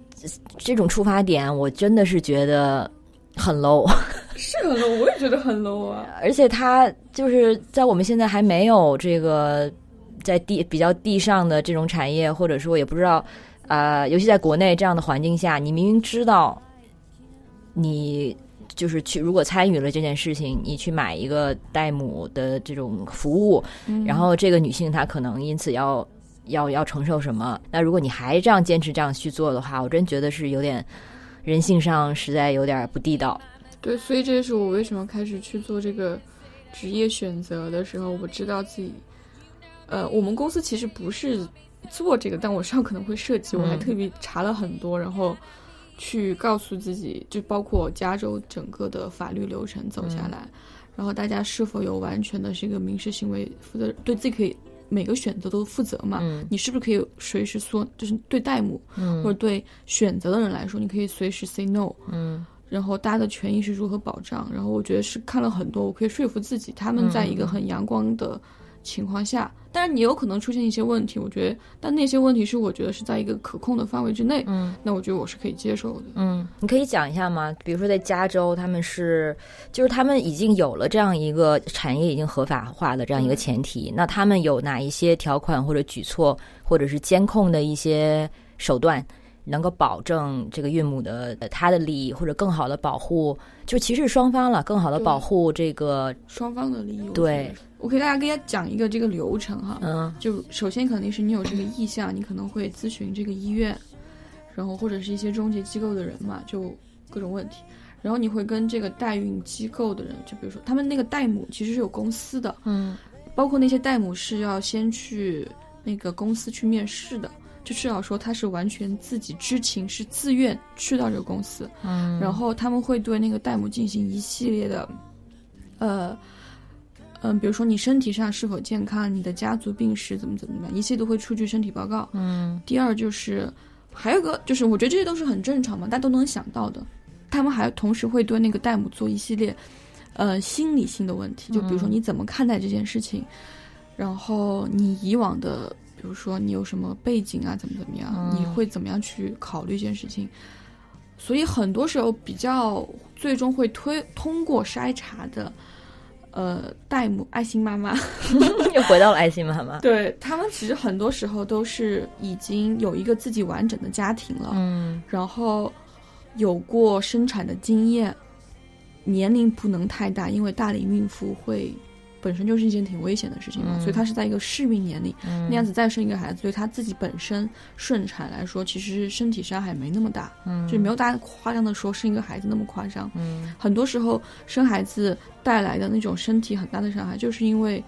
这种出发点，我真的是觉得很 low。是很 low，我也觉得很 low 啊。而且他就是在我们现在还没有这个在地比较地上的这种产业，或者说也不知道，呃，尤其在国内这样的环境下，你明明知道你就是去如果参与了这件事情，你去买一个代母的这种服务，然后这个女性她可能因此要要要承受什么？那如果你还这样坚持这样去做的话，我真觉得是有点人性上实在有点不地道。对，所以这也是我为什么开始去做这个职业选择的时候，我知道自己，呃，我们公司其实不是做这个，但我上 可能会涉及，我还嗯特别查了很多，然后去告诉自己，就包括加州整个的法律流程走下来，然后大家是否有完全的这个民事行为负责，对自己可以每个选择都负责嘛？嗯你是不是可以随时说，就是对代母、嗯或者对选择的人来说，你可以随时 say no。嗯然后大家的权益是如何保障？然后我觉得是看了很多，我可以说服自己，他们在一个很阳光的情况下，但是你有可能出现一些问题，我觉得，但那些问题是我觉得是在一个可控的范围之内，嗯那我觉得我是可以接受的。嗯，你可以讲一下吗？比如说在加州，他们是就是他们已经有了这样一个产业已经合法化的这样一个前提，那他们有哪一些条款或者举措，或者是监控的一些手段？能够保证这个孕母的呃她的利益，或者更好的保护，就其实双方了，更好的保护这个，双方的利益，对我给大家给大家讲一个这个流程哈，嗯。就首先肯定是你有这个意向，你可能会咨询这个医院，然后或者是一些中介机构的人嘛，就各种问题。然后你会跟这个代孕机构的人，就比如说他们那个代母其实是有公司的，嗯。包括那些代母是要先去那个公司去面试的，就至少说他是完全自己知情，是自愿去到这个公司，嗯，然后他们会对那个代母进行一系列的，呃，嗯，比如说你身体上是否健康，你的家族病史怎么怎么样，一切都会出具身体报告。嗯第二就是，还有个就是，我觉得这些都是很正常嘛，大家都能想到的。他们还同时会对那个代母做一系列，呃，心理性的问题，就比如说嗯你怎么看待这件事情，然后你以往的，比如说你有什么背景啊，怎么怎么样，嗯你会怎么样去考虑这件事情。所以很多时候比较最终会推通过筛查的，呃，戴姆爱心妈妈，又回到了爱心妈妈，对他们其实很多时候都是已经有一个自己完整的家庭了，嗯。然后有过生产的经验，年龄不能太大，因为大龄孕妇会本身就是一件挺危险的事情嘛，嗯所以她是在一个适孕年龄，嗯那样子再生一个孩子，对她自己本身顺产来说，其实身体伤害没那么大，嗯就没有大家夸张的说生一个孩子那么夸张。嗯很多时候生孩子带来的那种身体很大的伤害，就是因为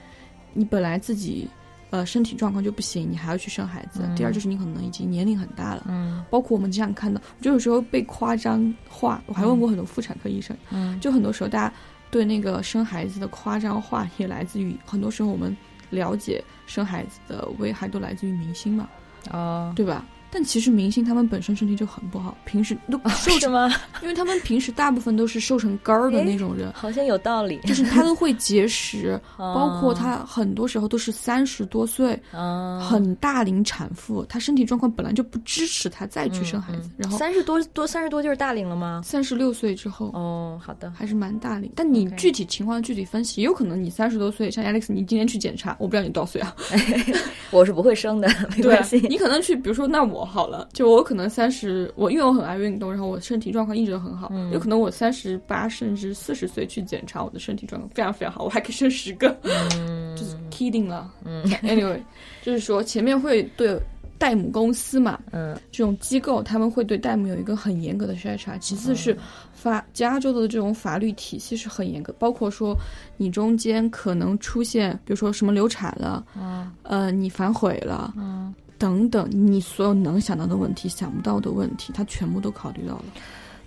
你本来自己呃身体状况就不行，你还要去生孩子。嗯第二就是你可能已经年龄很大了，嗯包括我们经常看到，就有时候被夸张化。我还问过很多妇产科医生，嗯就很多时候大家对那个生孩子的夸张化也来自于很多时候我们了解生孩子的危害都来自于明星嘛，哦，对吧？但其实明星他们本身身体就很不好，平时都瘦成，是吗？因为他们平时大部分都是瘦成干儿的那种人。好像有道理，就是他都会节食，包括哦他很多时候都是三十多岁，嗯，很大龄产妇，她身体状况本来就不支持她再去生孩子，然后三十多多三十多就是大龄了吗？三十六岁之后。哦，好的，还是蛮大龄，但你具体情况具体分析，有可能你三十多岁，像 Alex，你今天去检查，我不知道你多少岁啊？我是不会生的，没关系。你可能去，比如说，那我好了，就我可能三十，我因为我很爱运动，然后我身体状况一直都很好，嗯。有可能我三十八甚至四十岁去检查，我的身体状况非常非常好，我还可以生十个，嗯。就是 kidding 了。嗯。Anyway，就是说前面会对代母公司嘛，嗯。这种机构他们会对代母有一个很严格的筛查，其次是法加州的这种法律体系是很严格，包括说你中间可能出现，比如说什么流产了，嗯。呃，你反悔了。嗯，等等，你所有能想到的问题、想不到的问题，他全部都考虑到了。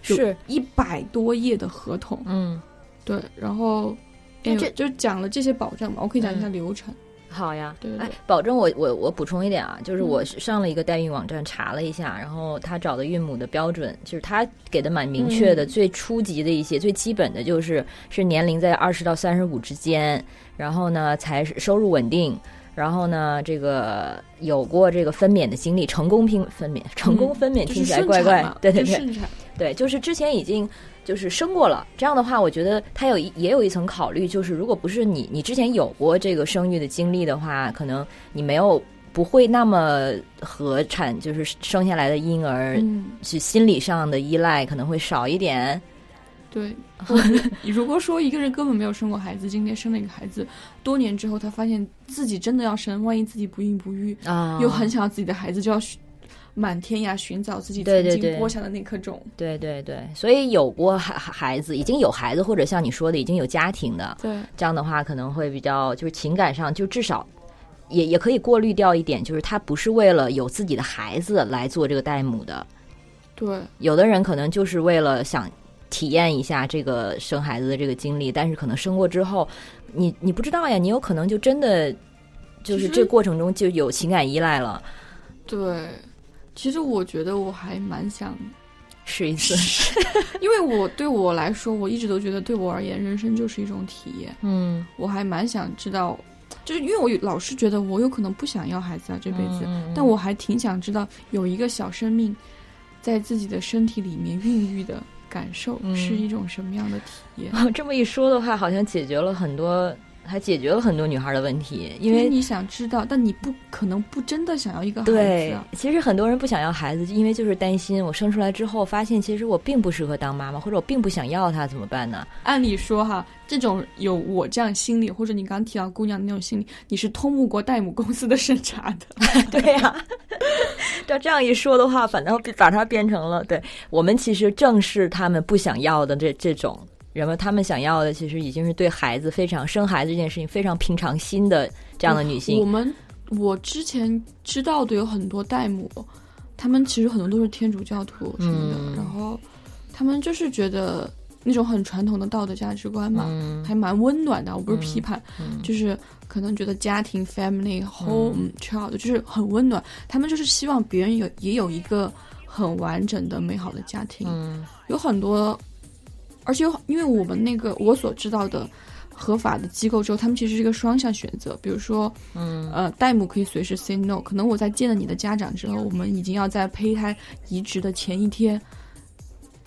是，一百多页的合同，嗯，对，然后，那这就讲了这些保障嘛，我可以讲一下流程。好呀。哎对对对，保证我我我补充一点啊，就是嗯我上了一个代孕网站查了一下，然后他找的孕母的标准，就是他给的蛮明确的，嗯最初级的一些最基本的就是是年龄在二十到三十五之间，然后呢才是收入稳定。然后呢，这个有过这个分娩的经历，成功拼分娩，成功分娩嗯听起来顺怪怪，对对对。对，就是之前已经就是生过了，这样的话，我觉得他有一也有一层考虑，就是如果不是你你之前有过这个生育的经历的话，可能你没有不会那么和产就是生下来的婴儿嗯，是心理上的依赖可能会少一点。对。如果说一个人根本没有生过孩子，今天生了一个孩子，多年之后他发现自己真的要生，万一自己不孕不育，啊。又很想要自己的孩子，就要寻满天涯寻找自己曾经播下的那颗种。对对对，所以有过孩孩子，已经有孩子，或者像你说的已经有家庭的，对，这样的话可能会比较就是情感上就至少也也可以过滤掉一点，就是他不是为了有自己的孩子来做这个代母的，对，有的人可能就是为了想体验一下这个生孩子的这个经历，但是可能生过之后，你你不知道呀，你有可能就真的就是这过程中就有情感依赖了，对。其实我觉得我还蛮想，试一次，因为我对我来说，我一直都觉得对我而言，人生就是一种体验。嗯，我还蛮想知道，就是因为我老是觉得我有可能不想要孩子啊，这辈子，嗯。但我还挺想知道有一个小生命在自己的身体里面孕育的感受嗯是一种什么样的体验。这么一说的话，好像解决了很多，还解决了很多女孩的问题，因为你想知道，但你不可能不真的想要一个孩子其实很多人不想要孩子，因为就是担心我生出来之后，发现其实我并不适合当妈妈，或者我并不想要他，怎么办呢？按理说哈，这种有我这样心理，或者你刚提到姑娘那种心理，你是通不过代母公司的审查的。对呀、照这样一说的话，反倒把它变成了对我们其实正是他们不想要的这这种人们，他们想要的其实已经是对孩子非常生孩子这件事情非常平常心的这样的女性我。们我之前知道的有很多代母，他们其实很多都是天主教徒什么的，嗯然后他们就是觉得那种很传统的道德价值观嘛，嗯还蛮温暖的。我不是批判，嗯就是可能觉得家庭 family home、child 就是很温暖，他们就是希望别人有也有一个很完整的美好的家庭。嗯有很多，而且有因为我们那个我所知道的合法的机构之后，他们其实是一个双向选择。比如说，嗯呃，代母可以随时 say no，可能我在见了你的家长之后，我们已经要在胚胎移植的前一天，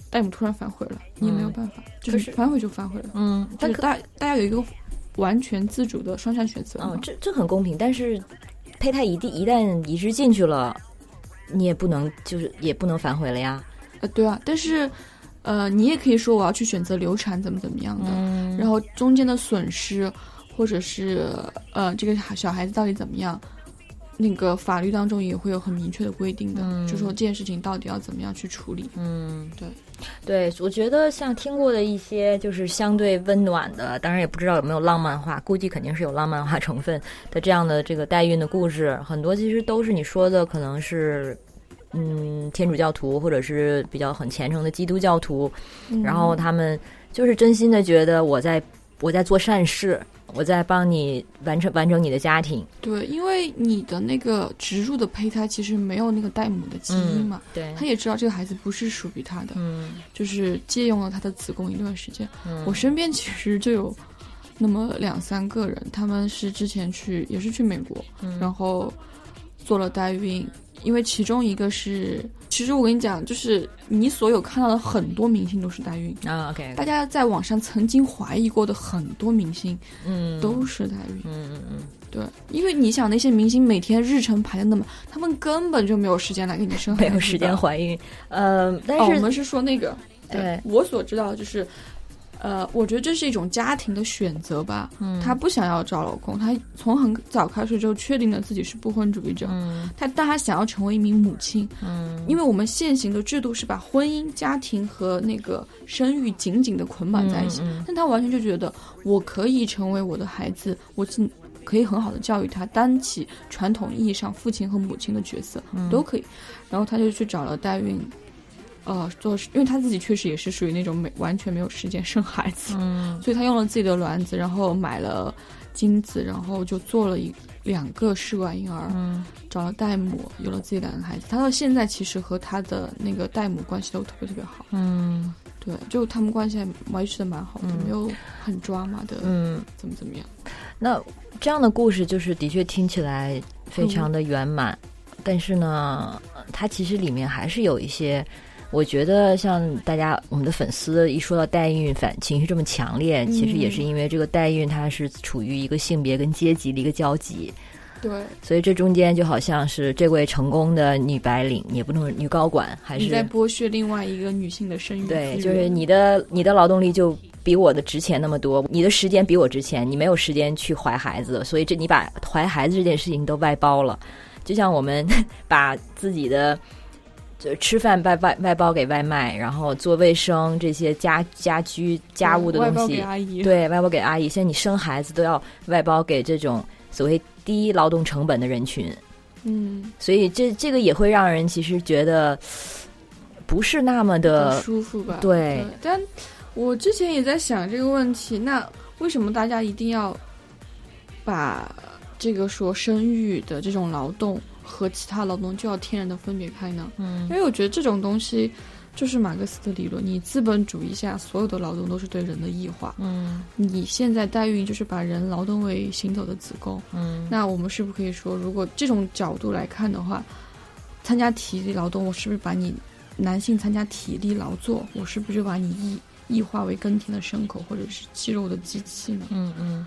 代母突然反悔了，你也没有办法，就是是反悔就反悔了。嗯，但大大家有一个完全自主的双向选择嘛。嗯，这这很公平，但是胚胎一定一旦移植进去了，你也不能就是也不能反悔了呀。呃，对啊，但是，呃，你也可以说我要去选择流产，怎么怎么样的，嗯然后中间的损失，或者是呃，这个小孩子到底怎么样，那个法律当中也会有很明确的规定的，嗯就说这件事情到底要怎么样去处理。嗯，对，对，我觉得像听过的一些就是相对温暖的，当然也不知道有没有浪漫化，估计肯定是有浪漫化成分的这样的这个代孕的故事，很多其实都是你说的，可能是。嗯，天主教徒或者是比较很虔诚的基督教徒，嗯然后他们就是真心的觉得我在我在做善事，我在帮你完成完成你的家庭。对，因为你的那个植入的胚胎其实没有那个代母的基因嘛，对他也知道这个孩子不是属于他的，嗯就是借用了他的子宫一段时间。嗯我身边其实就有那么两三个人，他们是之前去也是去美国，嗯然后做了代孕，因为其中一个是，其实我跟你讲，就是你所有看到的很多明星都是代孕，啊，OK，大家在网上曾经怀疑过的很多明星嗯。都是代孕。嗯嗯嗯，对，因为你想那些明星每天日程排的那么，他们根本就没有时间来给你生孩子，没有时间怀孕，呃，但哦，是、我们是说那个，对。我所知道的就是，呃，我觉得这是一种家庭的选择吧。嗯她不想要找老公，她从很早开始就确定了自己是不婚主义者。嗯她但她想要成为一名母亲，嗯因为我们现行的制度是把婚姻、家庭和那个生育紧紧的捆绑在一起。嗯嗯但她完全就觉得，我可以成为我的孩子，我尽可以很好的教育他，担起传统意义上父亲和母亲的角色，嗯都可以。然后她就去找了代孕，呃，做，因为他自己确实也是属于那种没完全没有时间生孩子，嗯所以他用了自己的卵子，然后买了精子，然后就做了一两个试管婴儿，嗯找了代母，有了自己两个孩子。他到现在其实和他的那个代母关系都特别特别好，嗯对，就他们关系还维持的蛮好的，嗯没有很抓马的，嗯，怎么怎么样。那这样的故事就是的确听起来非常的圆满，但是呢，它其实里面还是有一些。我觉得像大家我们的粉丝一说到代孕反情绪这么强烈，其实也是因为这个代孕它是处于一个性别跟阶级的一个交集，对，所以这中间就好像是这位成功的女白领，也不能女高管，还是你在剥削另外一个女性的生育对，就是你的你的劳动力就比我的值钱那么多，你的时间比我值钱，你没有时间去怀孩子，所以这你把怀孩子这件事情都外包了，就像我们 把自己的。就吃饭外外外包给外卖，然后做卫生这些家家居家务的东西，对外包给阿姨。现在你生孩子都要外包给这种所谓低劳动成本的人群，嗯，所以这这个也会让人其实觉得不是那么的舒服吧？对但我之前也在想这个问题，那为什么大家一定要把这个说生育的这种劳动和其他劳动就要天然的分别开呢？嗯因为我觉得这种东西就是马克思的理论，你资本主义下所有的劳动都是对人的异化。嗯你现在代孕就是把人劳动为行走的子宫，嗯那我们是不是可以说，如果这种角度来看的话，参加体力劳动，我是不是把你男性参加体力劳作，我是不是就把你异异化为耕田的牲口或者是肌肉的机器呢？嗯嗯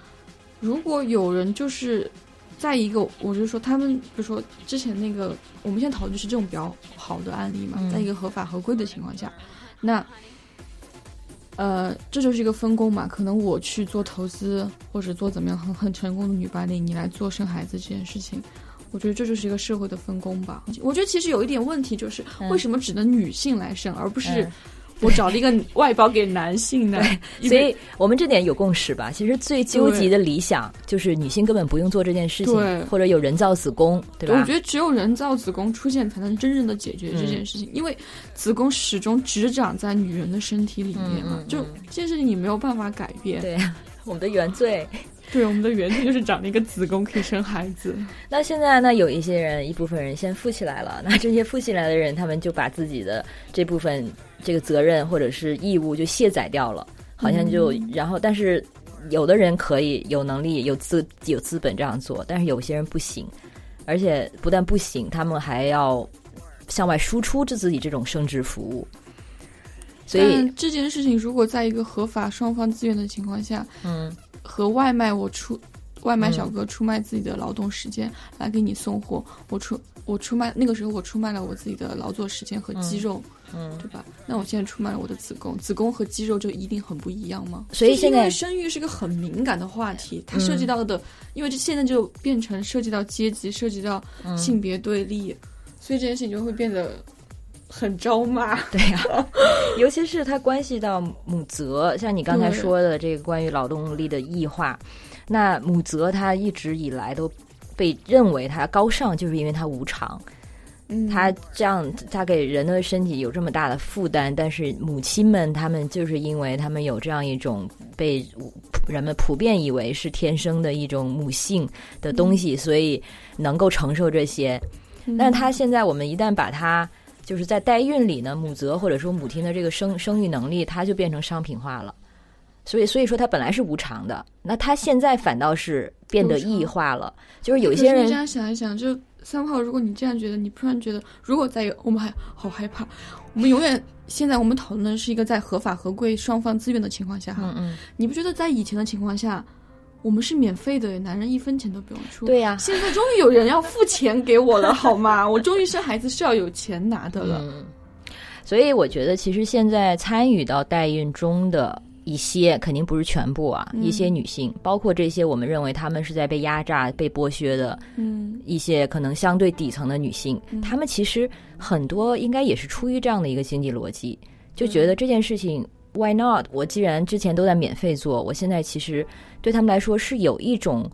如果有人就是在一个，我就说他们，比如说之前那个，我们现在讨论就是这种比较好的案例嘛，嗯在一个合法合规的情况下，那呃，这就是一个分工嘛。可能我去做投资或者做怎么样很很成功的女白领，你来做生孩子这件事情。我觉得这就是一个社会的分工吧。我觉得其实有一点问题，就是嗯为什么只能女性来生，而不是嗯我找了一个外包给男性的？所以我们这点有共识吧？其实最纠结的理想就是女性根本不用做这件事情，或者有人造子宫，对吧？我觉得只有人造子宫出现，才能真正的解决这件事情。因为子宫始终只长在女人的身体里面嘛，就这件事情你没有办法改变。对 我们的原罪。对，我们的原罪就是长了一个子宫可以生孩子。那现在呢，有一些人，一部分人先富起来了。那这些富起来的人，他们就把自己的这部分这个责任或者是义务就卸载掉了，好像就、然后，但是有的人可以有能力、有资有资本这样做，但是有些人不行，而且不但不行，他们还要向外输出这自己这种生殖服务。所以，这件事情如果在一个合法双方自愿的情况下，嗯。和外卖我出外卖小哥出卖自己的劳动时间来给你送货，我出我出卖那个时候我出卖了我自己的劳作时间和肌肉，嗯，对吧？那我现在出卖了我的子宫，子宫和肌肉就一定很不一样吗？所以现在生育是个很敏感的话题，它嗯涉及到的，因为这现在就变成涉及到阶级，涉及到嗯性别对立，所以这件事情就会变得很招骂。对呀、尤其是它关系到母责，像你刚才说的这个关于劳动力的异化，那母责它一直以来都被认为它高尚，就是因为它无偿，嗯，他这样他给人的身体有这么大的负担，但是母亲们他们就是因为他们有这样一种被人们普遍以为是天生的一种母性的东西，所以能够承受这些。嗯但是它现在我们一旦把它就是在代孕里呢，母责或者说母亲的这个生生育能力，它就变成商品化了。所以，所以说它本来是无偿的，那它现在反倒是变得异化了。就是有一些人这，样想一想，就三号，如果你这样觉得，你突然觉得，如果在一个我们还好害怕，我们永远现在我们讨论的是一个在合法合规双方自愿的情况下哈，嗯嗯，你不觉得在以前的情况下，我们是免费的，男人一分钱都不用出。对呀、现在终于有人要付钱给我了，好吗？我终于生孩子是要有钱拿的了。嗯，所以我觉得其实现在参与到代孕中的一些，肯定不是全部啊，嗯一些女性，包括这些我们认为她们是在被压榨、被剥削的嗯一些可能相对底层的女性，嗯她们其实很多应该也是出于这样的一个经济逻辑，就觉得这件事情。Why not？我既然之前都在免费做，我现在其实对他们来说是有一种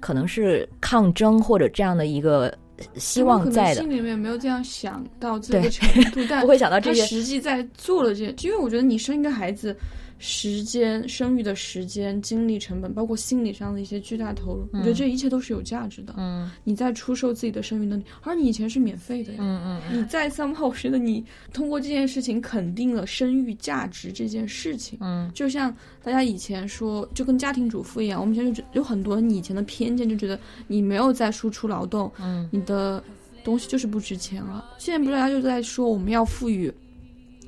可能是抗争或者这样的一个希望在的心里面没有这样想到这个对程度，但不会想到这些。实际在做了这，因为我觉得你生一个孩子时间、生育的时间、精力成本，包括心理上的一些巨大投入，我觉得这一切都是有价值的。嗯你在出售自己的生育能力，而你以前是免费的呀。嗯嗯你在 somehow 我觉得你通过这件事情肯定了生育价值这件事情。嗯就像大家以前说，就跟家庭主妇一样，我们以前就觉有很多你以前的偏见，就觉得你没有在输出劳动，嗯你的东西就是不值钱了。现在不是大家就在说我们要赋予，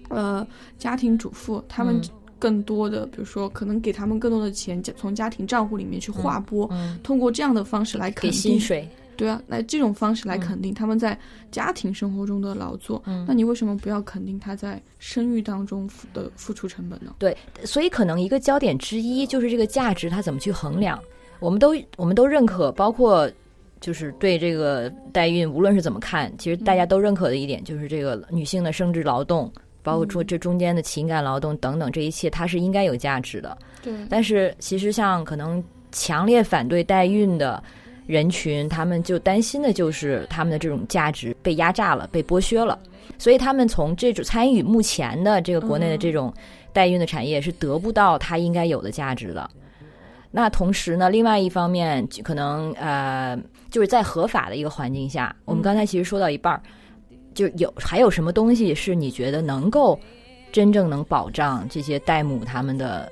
呃，家庭主妇他们嗯更多的，比如说可能给他们更多的钱，从家庭账户里面去划拨，嗯，通过这样的方式来肯给薪，水。对啊，那这种方式来肯定他们在家庭生活中的劳作。嗯那你为什么不要肯定他在生育当中的付出成本呢？对，所以可能一个焦点之一就是这个价值它怎么去衡量。我们都我们都认可，包括就是对这个代孕，无论是怎么看，其实大家都认可的一点就是这个女性的生殖劳动，包括说这中间的情感劳动等等，这一切它是应该有价值的。对，但是其实像可能强烈反对代孕的人群，他们就担心的就是他们的这种价值被压榨了、被剥削了，所以他们从这种参与目前的这个国内的这种代孕的产业是得不到它应该有的价值的。那同时呢，另外一方面，可能呃，就是在合法的一个环境下，我们刚才其实说到一半儿，就有还有什么东西是你觉得能够真正能保障这些代母他们的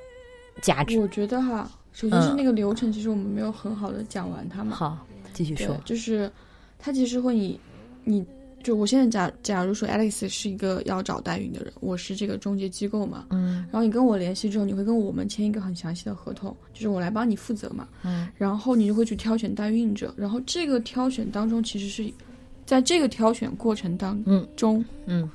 价值？我觉得哈，首先是嗯那个流程，其实我们没有很好的讲完它嘛。好，继续说，。就是它其实会以你就我现在假假如说 Alex 是一个要找代孕的人，我是这个中介机构嘛，嗯然后你跟我联系之后，你会跟我们签一个很详细的合同，就是我来帮你负责嘛，嗯然后你就会去挑选代孕者，然后这个挑选当中其实是在这个挑选过程当嗯中，嗯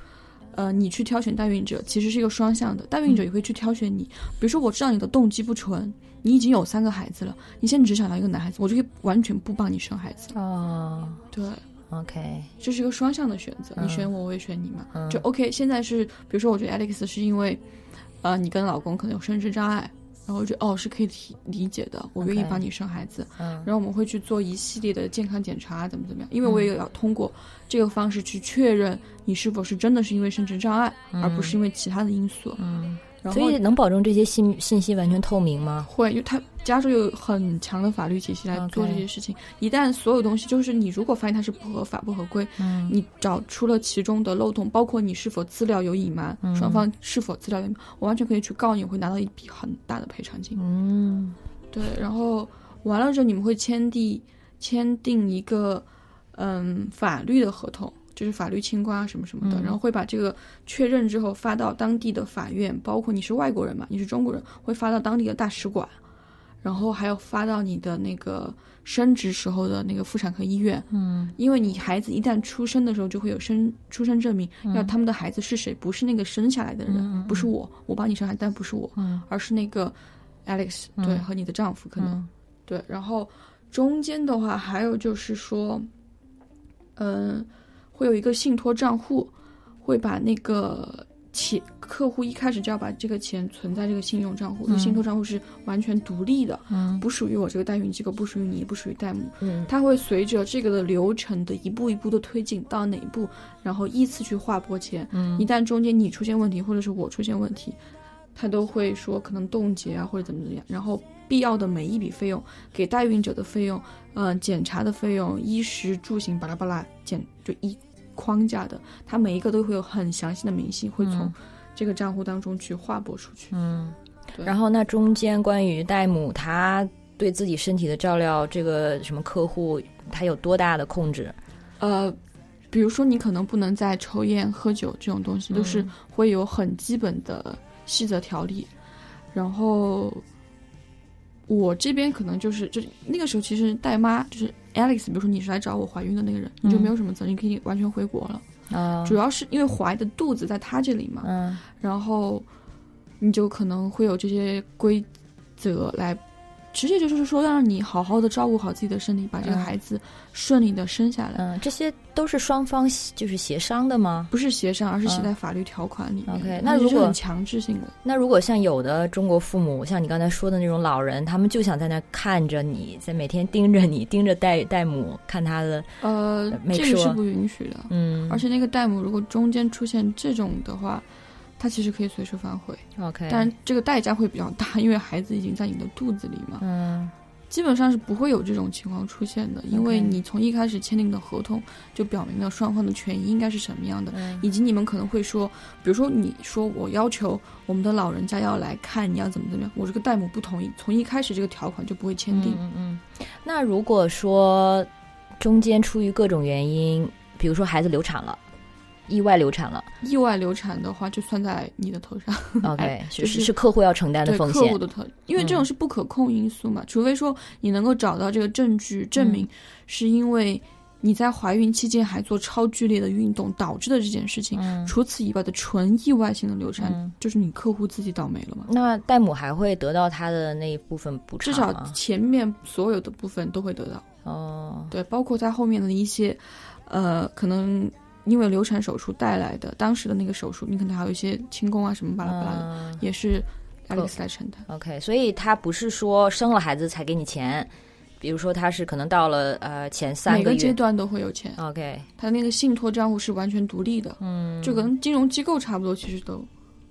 呃，你去挑选代孕者其实是一个双向的，代孕者也会去挑选你。比如说，我知道你的动机不纯，你已经有三个孩子了，你现在只想要一个男孩子，我就可以完全不帮你生孩子。哦对，，OK，这是一个双向的选择，嗯你选我，我也选你嘛。嗯就 OK。现在是，比如说，我觉得 Alex 是因为，呃，你跟老公可能有生殖障碍，然后就哦是可以理理解的，我愿意帮你生孩子。嗯。然后我们会去做一系列的健康检查，怎么怎么样，因为我也要通过这个方式去确认你是否是真的是因为生殖障碍，而不是因为其他的因素。所以能保证这些信信息完全透明吗？会，因为它加州有很强的法律体系来做这些事情。一旦所有东西，就是你如果发现它是不合法、不合规，嗯你找出了其中的漏洞，包括你是否资料有隐瞒，嗯双方是否资料有隐瞒，我完全可以去告你，我会拿到一笔很大的赔偿金。嗯对，然后完了之后，你们会签订签订一个嗯法律的合同，就是法律清关啊什么什么的，嗯。然后会把这个确认之后发到当地的法院，包括你是外国人嘛，你是中国人，会发到当地的大使馆，然后还有发到你的那个生殖时候的那个妇产科医院，嗯。因为你孩子一旦出生的时候就会有生出生证明，要他们的孩子是谁，不是那个生下来的人，不是我，我帮你生孩子，但不是我，嗯。而是那个 Alex 对、嗯和你的丈夫可能。嗯。对，然后中间的话还有就是说，嗯、会有一个信托账户，会把那个钱客户一开始就要把这个钱存在这个信用账户，这个信托账户是完全独立的，嗯不属于我这个代孕机构，不属于你，也不属于代母，嗯它会随着这个的流程的一步一步的推进到哪一步，然后依次去划拨钱。嗯一旦中间你出现问题，或者是我出现问题，他都会说可能冻结啊，或者怎么怎么样。然后必要的每一笔费用，给代孕者的费用，嗯、检查的费用，衣食住行巴拉巴拉，检就一框架的，它每一个都会有很详细的明细，会从嗯这个账户当中去划拨出去。嗯。然后那中间关于代母她对自己身体的照料，这个什么客户他有多大的控制？呃，比如说你可能不能再抽烟、喝酒这种东西，都是嗯会有很基本的细则条例。然后我这边可能就是就是那个时候，其实带妈就是 Alex，比如说你是来找我怀孕的那个人，你就嗯没有什么责任，你可以完全回国了。啊主要是因为怀的肚子在他这里嘛，嗯然后你就可能会有这些规则来，直接就是说让你好好的照顾好自己的身体，把这个嗯孩子顺利的生下来。嗯，这些都是双方就是协商的吗？不是协商，而是写嗯在法律条款里面。OK，那如果很强制性的，那如果像有的中国父母，像你刚才说的那种老人，他们就想在那看着你，在每天盯着你，盯着代代母，看他的，呃，这个是不允许的。嗯，而且那个代母如果中间出现这种的话，它其实可以随时反悔，OK，但这个代价会比较大，因为孩子已经在你的肚子里嘛。嗯基本上是不会有这种情况出现的，因为你从一开始签订的合同就表明了双方的权益应该是什么样的，嗯以及你们可能会说，比如说你说我要求我们的老人家要来看，你要怎么怎么样，我这个代母不同意，从一开始这个条款就不会签订。嗯嗯嗯。那如果说中间出于各种原因，比如说孩子流产了，意外流产了意外流产的话，就算在你的头上，，OK，就是是是客户要承担的风险客户。的头，因为这种嗯是不可控因素嘛，除非说你能够找到这个证据证明是因为你在怀孕期间还做超剧烈的运动导致的这件事情。嗯除此以外的纯意外性的流产，嗯就是你客户自己倒霉了嘛。那代母还会得到他的那一部分补偿至？少前面所有的部分都会得到，哦，对，包括在后面的一些，呃，可能因为流产手术带来的当时的那个手术，你可能还有一些清宫啊什么巴拉巴拉的，嗯。也是 Alex 来承担。OK，所以他不是说生了孩子才给你钱，比如说他是可能到了呃前三每个阶段都会有钱，，OK，他那个信托账户是完全独立的，嗯，就跟金融机构差不多，其实都。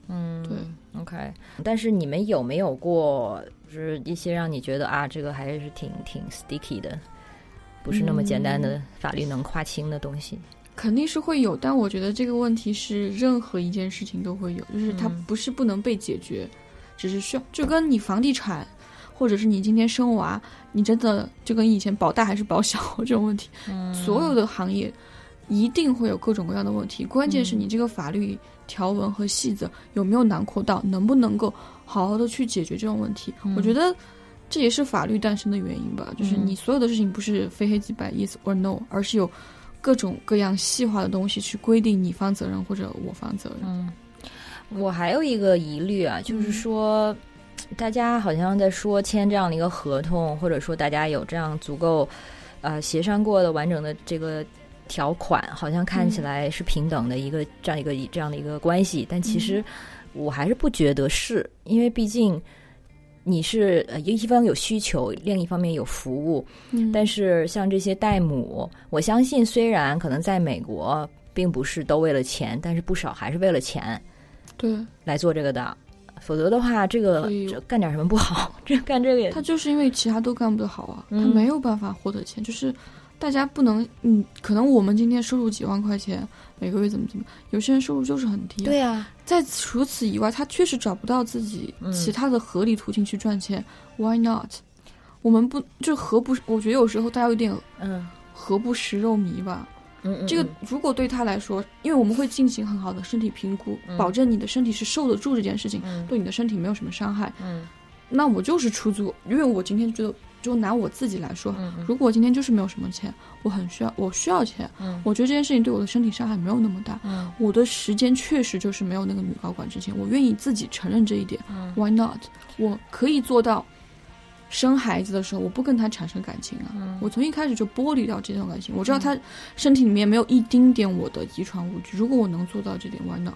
嗯对。OK，但是你们有没有过就是一些让你觉得啊，这个还是挺挺 sticky 的，不是那么简单的法律能划清的东西？肯定是会有，但我觉得这个问题是任何一件事情都会有，就是它嗯。不是不能被解决，只是需要就跟你房地产，或者是你今天生娃，你真的就跟以前保大还是保小这种问题，嗯。所有的行业一定会有各种各样的问题，关键是你这个法律条文和细则有没有囊括到，能不能够好好的去解决这种问题。嗯。我觉得这也是法律诞生的原因吧，就是嗯。你所有的事情不是非黑即白 yes or no，而是有各种各样细化的东西去规定你方责任或者我方责任。嗯，我还有一个疑虑啊，就是嗯说，大家好像在说签这样的一个合同，或者说大家有这样足够呃协商过的完整的这个条款，好像看起嗯来是平等的一个这样一个这样的一个关系，但其实我还是不觉得是，因为毕竟。你是呃一方有需求，另一方面有服务，嗯但是像这些代母，我相信虽然可能在美国并不是都为了钱，但是不少还是为了钱对来做这个的。否则的话，这个这干点什么不好？这干这个也他就是因为其他都干不好啊，嗯他没有办法获得钱，就是大家不能，嗯，可能我们今天收入几万块钱，每个月怎么怎么，有些人收入就是很低、啊。对呀、在除此以外，他确实找不到自己嗯其他的合理途径去赚钱、w h y not？我们不就何不？我觉得有时候大家有点嗯何不食肉糜吧。嗯嗯，这个如果对他来说，因为我们会进行很好的身体评估，嗯保证你的身体是受得住这件事情，嗯对你的身体没有什么伤害。嗯那我就是出租，因为我今天觉得，就拿我自己来说，嗯如果我今天就是没有什么钱，我很需要，我需要钱，嗯。我觉得这件事情对我的身体伤害没有那么大，嗯。我的时间确实就是没有那个女高管之前，我愿意自己承认这一点、嗯。W h y not？我可以做到，生孩子的时候我不跟他产生感情啊，嗯。我从一开始就剥离掉这段感情，我知道他身体里面没有一丁点我的遗传物质，如果我能做到这点，why not？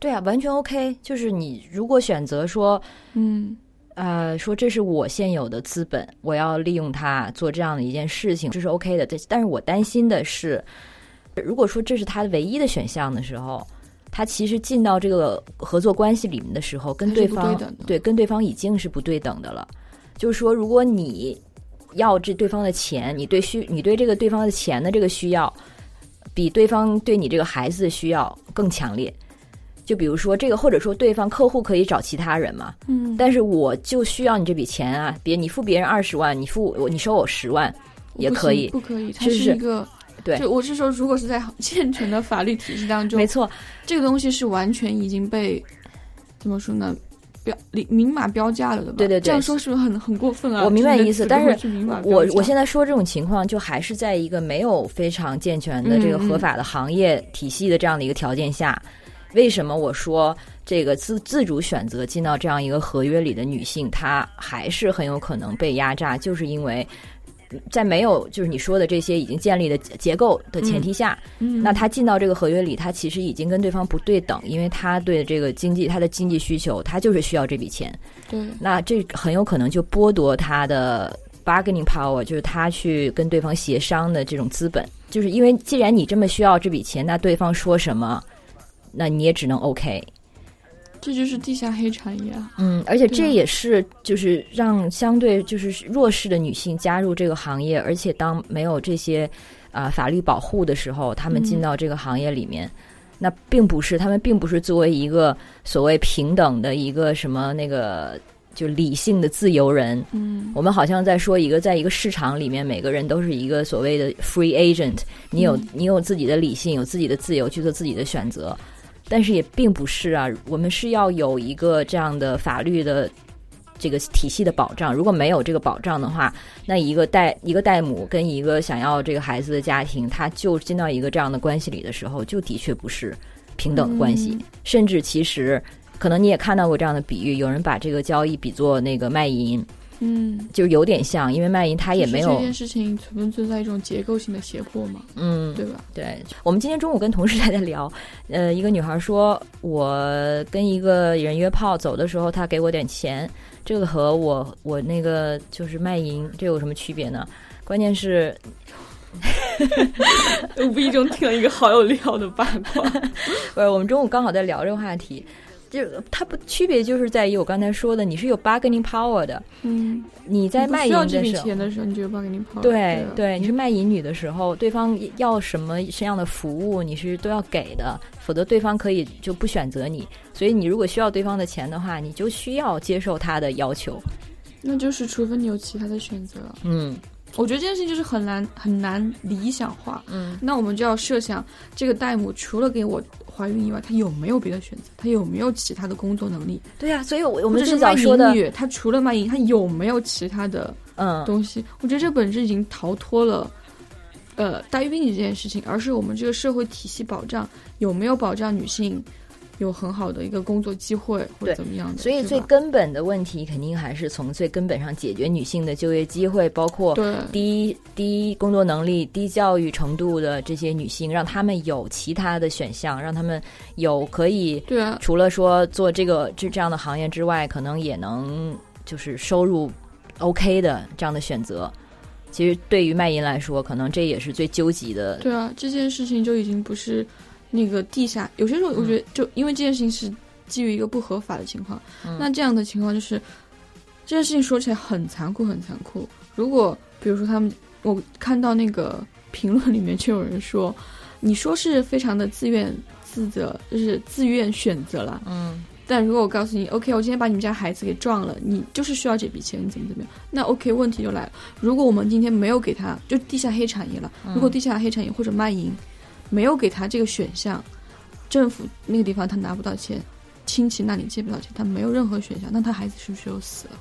对啊，完全 OK。就是你如果选择说，嗯呃，说这是我现有的资本，我要利用它做这样的一件事情，这是 OK 的。但但是我担心的是，如果说这是他唯一的选项的时候，他其实进到这个合作关系里面的时候，跟对方对跟对方已经是不对等的了。就是说，如果你要这对方的钱，你对需你对这个对方的钱的这个需要，比对方对你这个孩子的需要更强烈。就比如说这个，或者说对方客户可以找其他人嘛，嗯，但是我就需要你这笔钱啊，别你付别人二十万，你付我你收我十万，也可以行不可以，它就是是一个。对就我是说，如果是在健全的法律体系当中没，错，这个东西是完全已经被怎么说呢？标明明码标价了的吧？对对对这样说是不是很很过分啊？我明白就是意思但是我我现在说这种情况，就还是在一个没有非常健全的这个合法的行业体系的这样的一个条件下，为什么我说这个自自主选择进到这样一个合约里的女性，她还是很有可能被压榨，就是因为。在没有就是你说的这些已经建立的结构的前提下，嗯那他进到这个合约里，他其实已经跟对方不对等，因为他对这个经济他的经济需求，他就是需要这笔钱，对那这很有可能就剥夺他的 bargaining power，就是他去跟对方协商的这种资本。就是因为既然你这么需要这笔钱，那对方说什么，那你也只能 OK。这就是地下黑产业啊。嗯，而且这也是就是让相对就是弱势的女性加入这个行业，而且当没有这些啊、法律保护的时候，她们进嗯到这个行业里面。那并不是，她们并不是作为一个所谓平等的一个什么那个就理性的自由人，嗯，我们好像在说一个，在一个市场里面，每个人都是一个所谓的 free agent，你有、嗯你有自己的理性，有自己的自由去做自己的选择，但是也并不是啊，我们是要有一个这样的法律的这个体系的保障。如果没有这个保障的话，那一个代一个代母跟一个想要这个孩子的家庭，他就进到一个这样的关系里的时候，就的确不是平等的关系，嗯甚至其实。可能你也看到过这样的比喻，有人把这个交易比作那个卖淫，嗯，就有点像，因为卖淫他也没有这，件事情存不存在一种结构性的胁迫嘛？嗯，对吧？对。我们今天中午跟同事还在聊，呃，一个女孩说，我跟一个人约炮，走的时候他给我点钱，这个和我我那个就是卖淫，这有什么区别呢？关键是，无意中听了一个好有料的八卦。不是我们中午刚好在聊这个话题，就它不区别就是在于我刚才说的，你是有 bargaining power 的，嗯，你在卖淫的时候笔钱。的时候，你就帮给你跑。对啊对，你是卖淫女的时候，对方要什么什么样的服务，你是都要给的，否则对方可以就不选择你。所以你如果需要对方的钱的话，你就需要接受他的要求。那就是除非你有其他的选择。嗯我觉得这件事情就是很难很难理想化。嗯那我们就要设想，这个代母除了给我怀孕以外，她有没有别的选择？她有没有其他的工作能力？对呀、所以我们最早是卖说的淫，女，她除了卖淫，她有没有其他的嗯东西？我觉得这本质已经逃脱了。呃，代孕这件事情，而是我们这个社会体系保障有没有保障女性有很好的一个工作机会或者怎么样的？所以最根本的问题，肯定还是从最根本上解决女性的就业机会，包括对低低工作能力、低教育程度的这些女性，让她们有其他的选项，让她们有可以对啊，除了说做这个这这样的行业之外，可能也能就是收入 OK 的这样的选择。其实对于卖淫来说，可能这也是最纠结的。对啊，这件事情就已经不是那个地下。有些时候，我觉得就因为这件事情是基于一个不合法的情况，嗯那这样的情况就是这件事情说起来很残酷，很残酷。如果比如说他们，我看到那个评论里面就有人说，你说是非常的自愿自责，就是自愿选择了。嗯但如果我告诉你，OK，我今天把你们家孩子给撞了，你就是需要这笔钱，你怎么怎么样？那 OK，问题就来了。如果我们今天没有给他，就地下黑产业了，如果地下黑产业或者卖淫没有给他这个选项，政府那个地方他拿不到钱，亲戚那里借不到钱，他没有任何选项，那他孩子是不是就死了？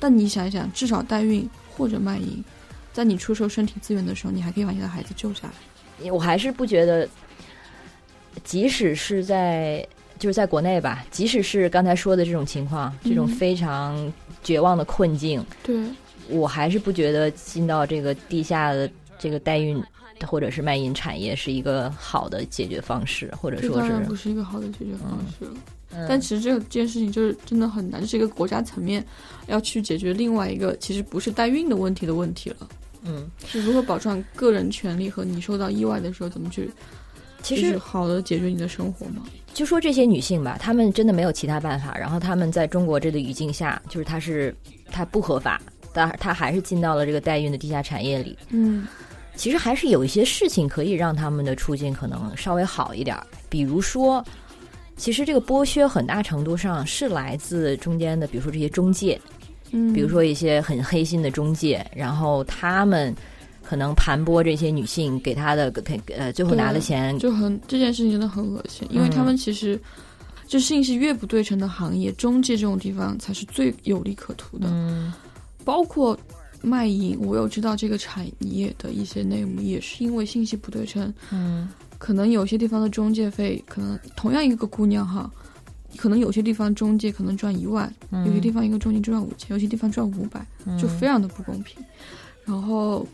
但你想一想，至少代孕或者卖淫，在你出售身体资源的时候，你还可以把你的孩子救下来。我还是不觉得，即使是在就是在国内吧，即使是刚才说的这种情况，这种嗯非常绝望的困境，对，我还是不觉得进到这个地下的这个代孕或者是卖淫产业是一个好的解决方式，或者说是当然不是一个好的解决方式了。嗯但其实这个这件事情就是真的很难，这是一个国家层面要去解决另外一个其实不是代孕的问题的问题了，嗯，是如何保障个人权利和你受到意外的时候怎么去，其实好的解决你的生活吗。就说这些女性吧，她们真的没有其他办法，然后她们在中国这个语境下，就是她是她不合法，但她还是进到了这个代孕的地下产业里。嗯其实还是有一些事情可以让他们的处境可能稍微好一点儿，比如说，其实这个剥削很大程度上是来自中间的，比如说这些中介，嗯，比如说一些很黑心的中介，然后他们可能盘剥这些女性，给他的给呃最后拿的钱，就很这件事情真的很恶心，因为他们其实。就信息越不对称的行业，中介这种地方才是最有利可图的。嗯包括卖淫，我有知道这个产业的一些内幕，也是因为信息不对称，嗯。可能有些地方的中介费，可能同样一个姑娘哈，可能有些地方中介可能赚一万，嗯。有些地方一个中介赚五千，有些地方赚五百，就非常的不公平。然后，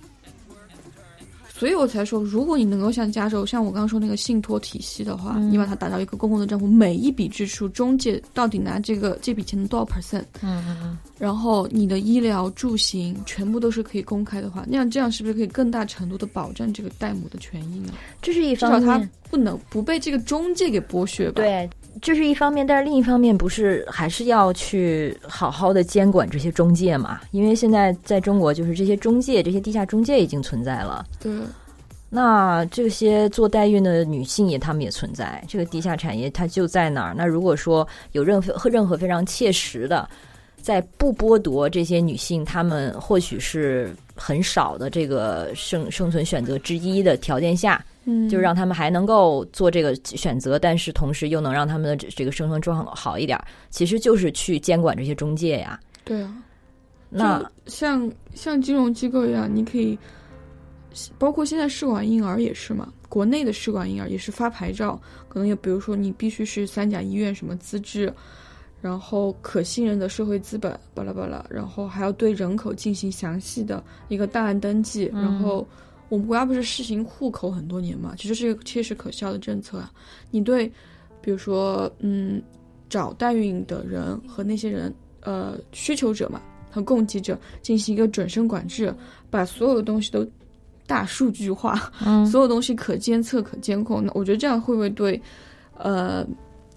所以我才说，如果你能够像加州，像我刚刚说那个信托体系的话，嗯你把它打到一个公共的账户，每一笔支出中介到底拿这个这笔钱的多少 percent，嗯嗯嗯然后你的医疗、住行全部都是可以公开的话，那样这样是不是可以更大程度的保障这个代母的权益呢？这是一至少他。不能不被这个中介给剥削吧？，对，这是一方面，但是另一方面不是还是要去好好的监管这些中介嘛？因为现在在中国，就是这些中介、这些地下中介已经存在了。对，那这些做代孕的女性也，她们也存在，这个地下产业它就在那儿。那如果说有任何任何非常切实的，在不剥夺这些女性她们或许是很少的这个生生存选择之一的条件下，嗯，就让他们还能够做这个选择，但是同时又能让他们的这这个生存状况好一点，其实就是去监管这些中介呀。对啊，那像像金融机构一样，你可以，包括现在试管婴儿也是嘛，国内的试管婴儿也是发牌照，可能也比如说你必须是三甲医院什么资质，然后可信任的社会资本，巴拉巴拉，然后还要对人口进行详细的一个档案登记，然后我们国家不是实行户口很多年嘛，其实是一个切实可笑的政策啊。你对，比如说嗯，找代孕的人和那些人呃需求者嘛和供给者进行一个准生管制，把所有的东西都大数据化，嗯 所有东西可监测、可监控。那我觉得这样会不会对，呃，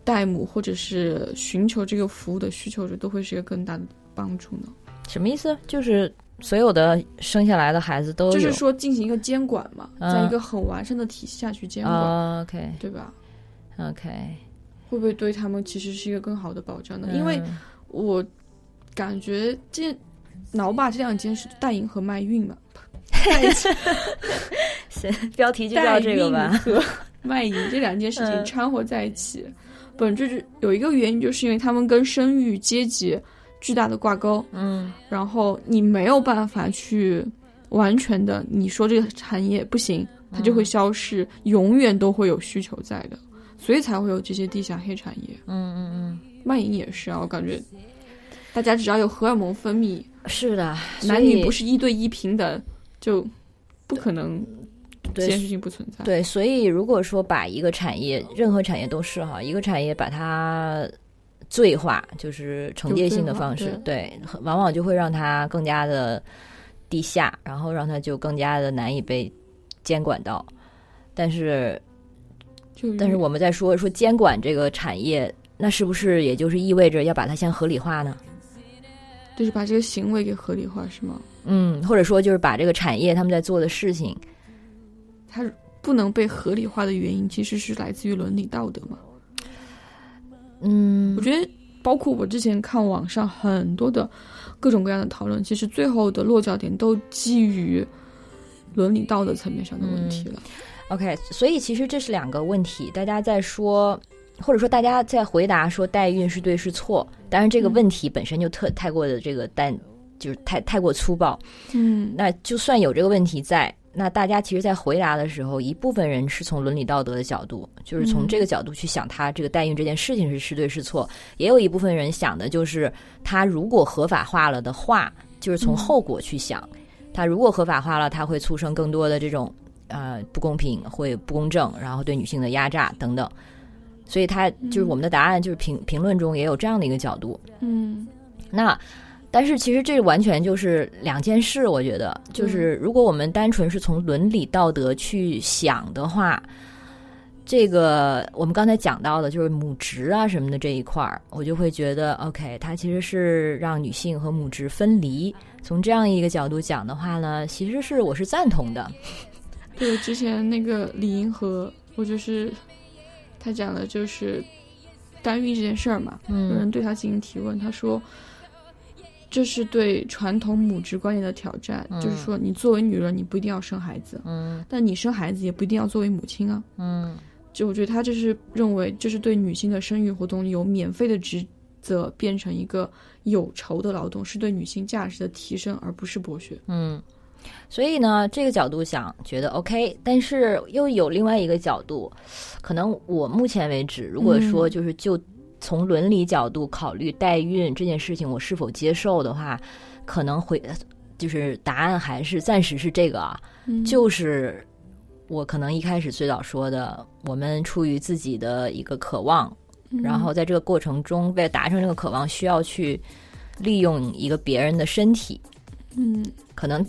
代母或者是寻求这个服务的需求者都会是一个更大的帮助呢？什么意思？就是所有的生下来的孩子都，就是说进行一个监管嘛，嗯在一个很完善的体系下去监管，啊，OK 对吧？OK，会不会对他们其实是一个更好的保障呢？因为嗯我感觉这脑把这两件事，代孕和卖孕嘛，标题就叫这个吧。和卖淫这两件事情嗯掺和在一起，本质是有一个原因，就是因为他们跟生育阶级巨大的挂钩，嗯然后你没有办法去完全的，你说这个产业不行，它就会消失，永远都会有需求在的，所以才会有这些地下黑产业。嗯嗯嗯卖淫也是啊，我感觉大家只要有荷尔蒙分泌，嗯，是的，男女不是是一对一平等，就不可能这件对事情不存在。对，所以如果说把一个产业，任何产业都是哈，一个产业把它罪化，就是惩戒性的方式对，往往就会让它更加的低下，然后让它就更加的难以被监管到。但是，就但是我们在说说监管这个产业，那是不是也就是意味着要把它先合理化呢？就是把这个行为给合理化，是吗？嗯，或者说就是把这个产业他们在做的事情，它不能被合理化的原因，其实是来自于伦理道德嘛。嗯我觉得，包括我之前看网上很多的各种各样的讨论，其实最后的落脚点都基于伦理道德层面上的问题了。OK，所以其实这是两个问题，大家在说，或者说大家在回答说代孕是对是错，当然这个问题本身就特太过的这个单，就是太太过粗暴。嗯那就算有这个问题在，那大家其实，在回答的时候，一部分人是从伦理道德的角度，就是从嗯。这个角度去想他这个代孕这件事情是是对是错，也有一部分人想的就是他如果合法化了的话，就是从嗯。后果去想，他如果合法化了，他会促生更多的这种呃不公平、会不公正，然后对女性的压榨等等。所以，他就是我们的答案，就是评评论中也有这样的一个角度。嗯。那但是其实这完全就是两件事，我觉得就是如果我们单纯是从伦理道德去想的话，这个我们刚才讲到的就是母职啊什么的这一块儿，我就会觉得 OK，它其实是让女性和母职分离。从这样一个角度讲的话呢，其实是我是赞同的。对，之前那个李银河，我就是他讲的就是代孕这件事儿嘛，有嗯人对他进行提问，他说。这是对传统母职观念的挑战，嗯就是说，你作为女人，你不一定要生孩子，嗯但你生孩子也不一定要作为母亲啊。嗯就我觉得他这是认为这是对女性的生育活动由免费的职责变成一个有酬的劳动，是对女性价值的提升，而不是剥削。嗯，所以呢，这个角度想觉得 OK，但是又有另外一个角度，可能我目前为止，如果说嗯就是就从伦理角度考虑代孕这件事情，我是否接受的话，可能会就是答案还是暂时是这个啊，嗯。就是我可能一开始最早说的，我们出于自己的一个渴望，然后在这个过程中，为了达成这个渴望，需要去利用一个别人的身体，嗯。可能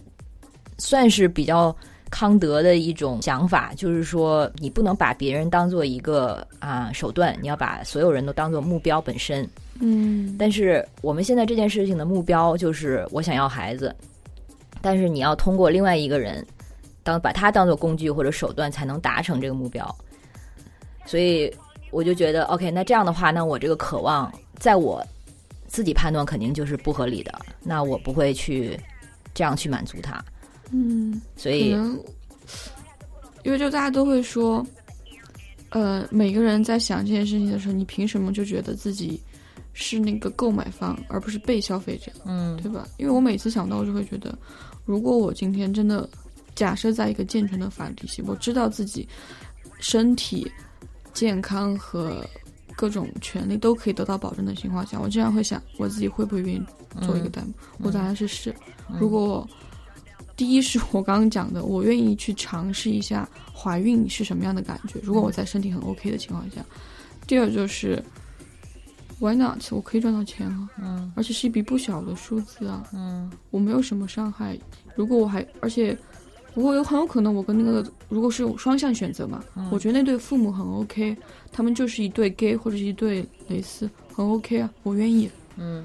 算是比较康德的一种想法，就是说你不能把别人当做一个啊手段，你要把所有人都当做目标本身。嗯，但是我们现在这件事情的目标就是我想要孩子，但是你要通过另外一个人当把他当做工具或者手段才能达成这个目标。所以我就觉得，OK，那这样的话，那我这个渴望，在我自己判断肯定就是不合理的，那我不会去这样去满足他。嗯，所以，可能因为就大家都会说，呃，每个人在想这件事情的时候，你凭什么就觉得自己是那个购买方，而不是被消费者，嗯对吧？因为我每次想到，我就会觉得，如果我今天真的假设在一个健全的法律体系，我知道自己身体健康和各种权利都可以得到保证的情况下，我经常会想，我自己会不会愿意做一个代母？我答案是是。如果我第一是我刚刚讲的，我愿意去尝试一下怀孕是什么样的感觉。如果我在身体很 OK 的情况下，第二就是，Why not？我可以赚到钱啊，嗯而且是一笔不小的数字啊，嗯我没有什么伤害。如果我还，而且不过有很有可能我跟那个如果是有双向选择嘛，嗯我觉得那对父母很 OK，他们就是一对 gay 或者是一对蕾丝，很 OK 啊，我愿意。嗯。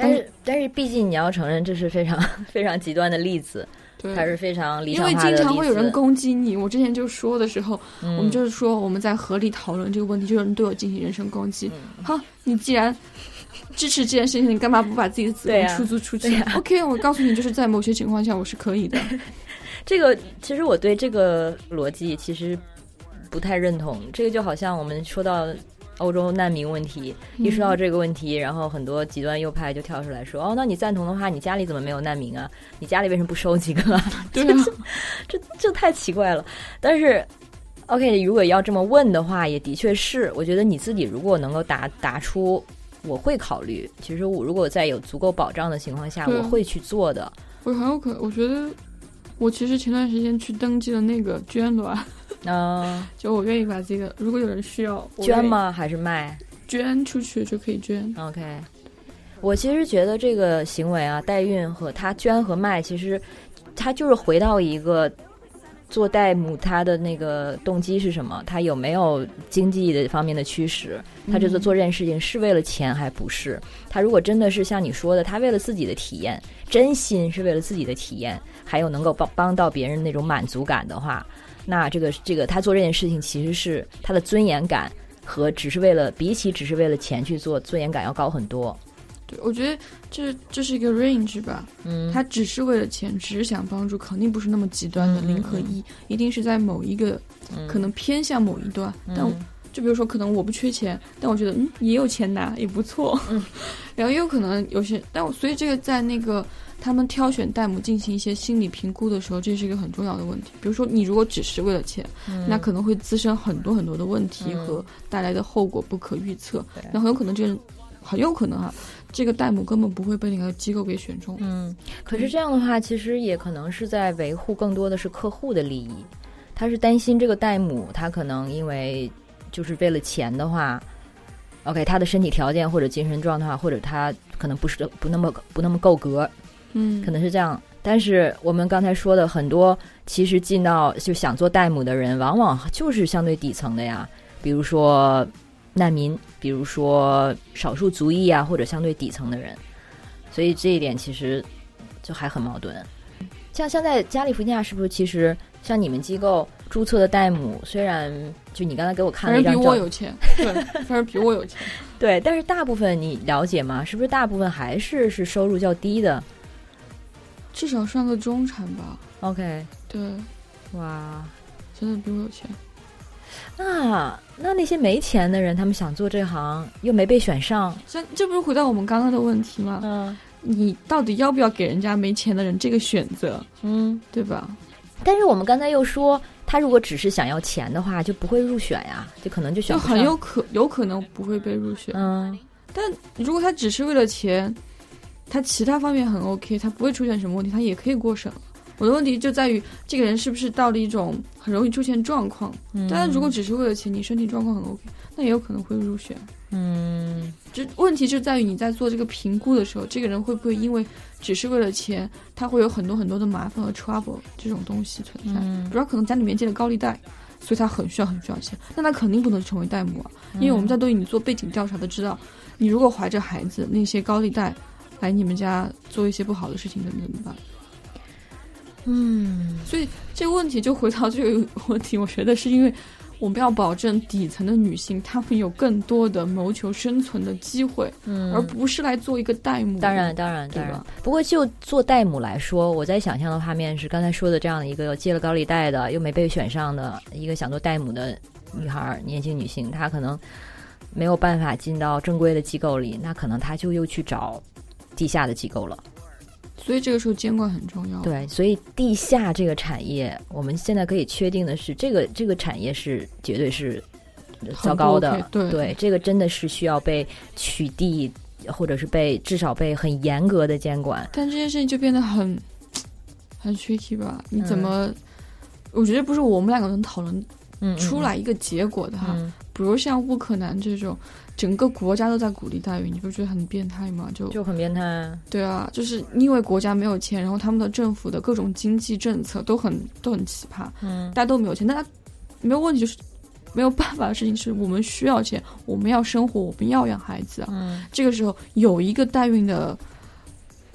但是，但是，毕竟你要承认，这是非常 非常极端的例子，对，它是非常理因为想化的例子。经常会有人攻击你。我之前就说的时候，嗯我们就是说我们在合理讨论这个问题，就有人对我进行人身攻击。嗯好，你既然支持这件事情，你干嘛不把自己的子对啊宫出租出去、对啊 o k 我告诉你，就是在某些情况下我是可以的。这个其实我对这个逻辑其实不太认同。这个就好像我们说到欧洲难民问题，一说到这个问题，然后很多极端右派就跳出来说：“哦，那你赞同的话，你家里怎么没有难民啊？你家里为什么不收几个、啊？” 对啊，这这太奇怪了。但是，OK，如果要这么问的话，也的确是，我觉得你自己如果能够答答出，我会考虑。其实我如果在有足够保障的情况下，对我会去做的。我很有可能，我觉得我其实前段时间去登记了那个捐卵，嗯、就我愿意把这个，如果有人需要，捐吗？还是卖？捐出去就可以捐。OK，我其实觉得这个行为啊，代孕和他捐和卖，其实他就是回到一个做代母他的那个动机是什么？他有没有经济的方面的驱使？他这次做这件事情是为了钱还不是？他如果真的是像你说的，他为了自己的体验，真心是为了自己的体验，还有能够帮帮到别人那种满足感的话，那这个这个他做这件事情其实是他的尊严感。和只是为了比起只是为了钱去做，尊严感要高很多。对，我觉得这这是一个 range 吧，嗯，他只是为了钱，只是想帮助，肯定不是那么极端的嗯零和一，一定是在某一个嗯可能偏向某一段。但嗯就比如说，可能我不缺钱，但我觉得嗯也有钱拿也不错。嗯 然后也有可能有些，但我所以这个在那个他们挑选代母进行一些心理评估的时候，这是一个很重要的问题。比如说，你如果只是为了钱，嗯那可能会滋生很多很多的问题嗯和带来的后果不可预测对。那很有可能这个，很有可能哈、这个代母根本不会被那个机构给选中。嗯，可是这样的话，其实也可能是在维护更多的是客户的利益。他是担心这个代母，他可能因为就是为了钱的话，OK，他的身体条件或者精神状态，或者他可能不是不那么不那么够格，嗯，可能是这样。但是我们刚才说的很多，其实进到就想做代母的人，往往就是相对底层的呀，比如说难民，比如说少数族裔啊，或者相对底层的人。所以这一点其实就还很矛盾。像像在加利福尼亚，是不是其实像你们机构注册的代母，虽然就你刚才给我看了一张比我有钱，对，反正比我有钱。对，但是大部分你了解吗？是不是大部分还是是收入较低的至少算个中产吧。？OK，对，哇，真的比我有钱。那那那些没钱的人，他们想做这行又没被选上，这这不是回到我们刚刚的问题吗？嗯你到底要不要给人家没钱的人这个选择，嗯。对吧？但是我们刚才又说，他如果只是想要钱的话，就不会入选呀，就可能就选就不上。很有可有可能不会被入选。嗯但如果他只是为了钱，他其他方面很 OK，他不会出现什么问题，他也可以过审。我的问题就在于这个人是不是到了一种很容易出现状况。嗯当然，如果只是为了钱，你身体状况很 OK，那也有可能会入选。嗯就问题就在于你在做这个评估的时候，这个人会不会因为只是为了钱，他会有很多很多的麻烦和 trouble 这种东西存在。嗯比如可能家里面借了高利贷，所以他很需要很需要钱，那他肯定不能成为代母啊，因为我们在对你做背景调查的知道，你如果怀着孩子，那些高利贷来你们家做一些不好的事情，怎么怎么办？嗯所以这个问题就回到这个问题，我觉得是因为我们要保证底层的女性，她们有更多的谋求生存的机会，嗯，而不是来做一个代母。当然，当然，对吧当然。不过就做代母来说，我在想象的画面是刚才说的这样的一个借了高利贷的，又没被选上的一个想做代母的女孩儿，年轻女性，她可能没有办法进到正规的机构里，那可能她就又去找地下的机构了。所以这个时候监管很重要。，对，所以地下这个产业，我们现在可以确定的是，这个这个产业是绝对是糟糕的对这个真的是需要被取缔，或者是被至少被很严格的监管。但这件事情就变得很很 tricky 吧？你怎嗯么？我觉得不是我们两个能讨论出来一个结果的哈。嗯，比如像乌克兰这种，整个国家都在鼓励代孕，你不觉得很变态吗？就就很变态啊。对啊，就是因为国家没有钱，然后他们的政府的各种经济政策都很都很奇葩，嗯大家都没有钱，大家没有问题，就是没有办法的事情是我们需要钱，我们要生活，我们要养孩子啊。嗯这个时候有一个代孕的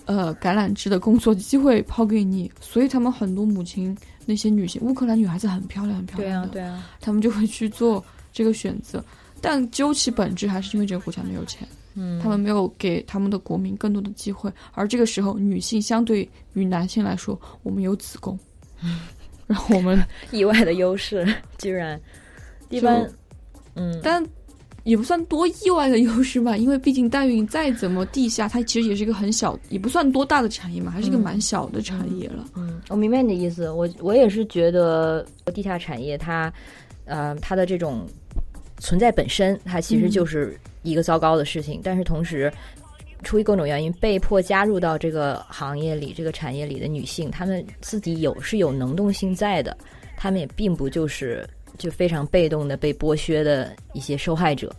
呃橄榄枝的工作机会抛给你，所以他们很多母亲那些女性，乌克兰女孩子很漂亮，很漂亮的，啊对啊，他们就会去做这个选择。但究其本质，还是因为这个国家没有钱。嗯，他们没有给他们的国民更多的机会，而这个时候，女性相对于男性来说，我们有子宫，然后我们，意外的优势，居然一般，嗯，但也不算多意外的优势吧，因为毕竟代孕再怎么地下，它其实也是一个很小，也不算多大的产业嘛，还是一个嗯蛮小的产业了。嗯，我明白你的意思。我我也是觉得地下产业它，呃，它的这种存在本身，它其实嗯就是一个糟糕的事情。但是同时，出于各种原因被迫加入到这个行业里、这个产业里的女性，她们自己有是有能动性在的，她们也并不就是就非常被动的被剥削的一些受害者。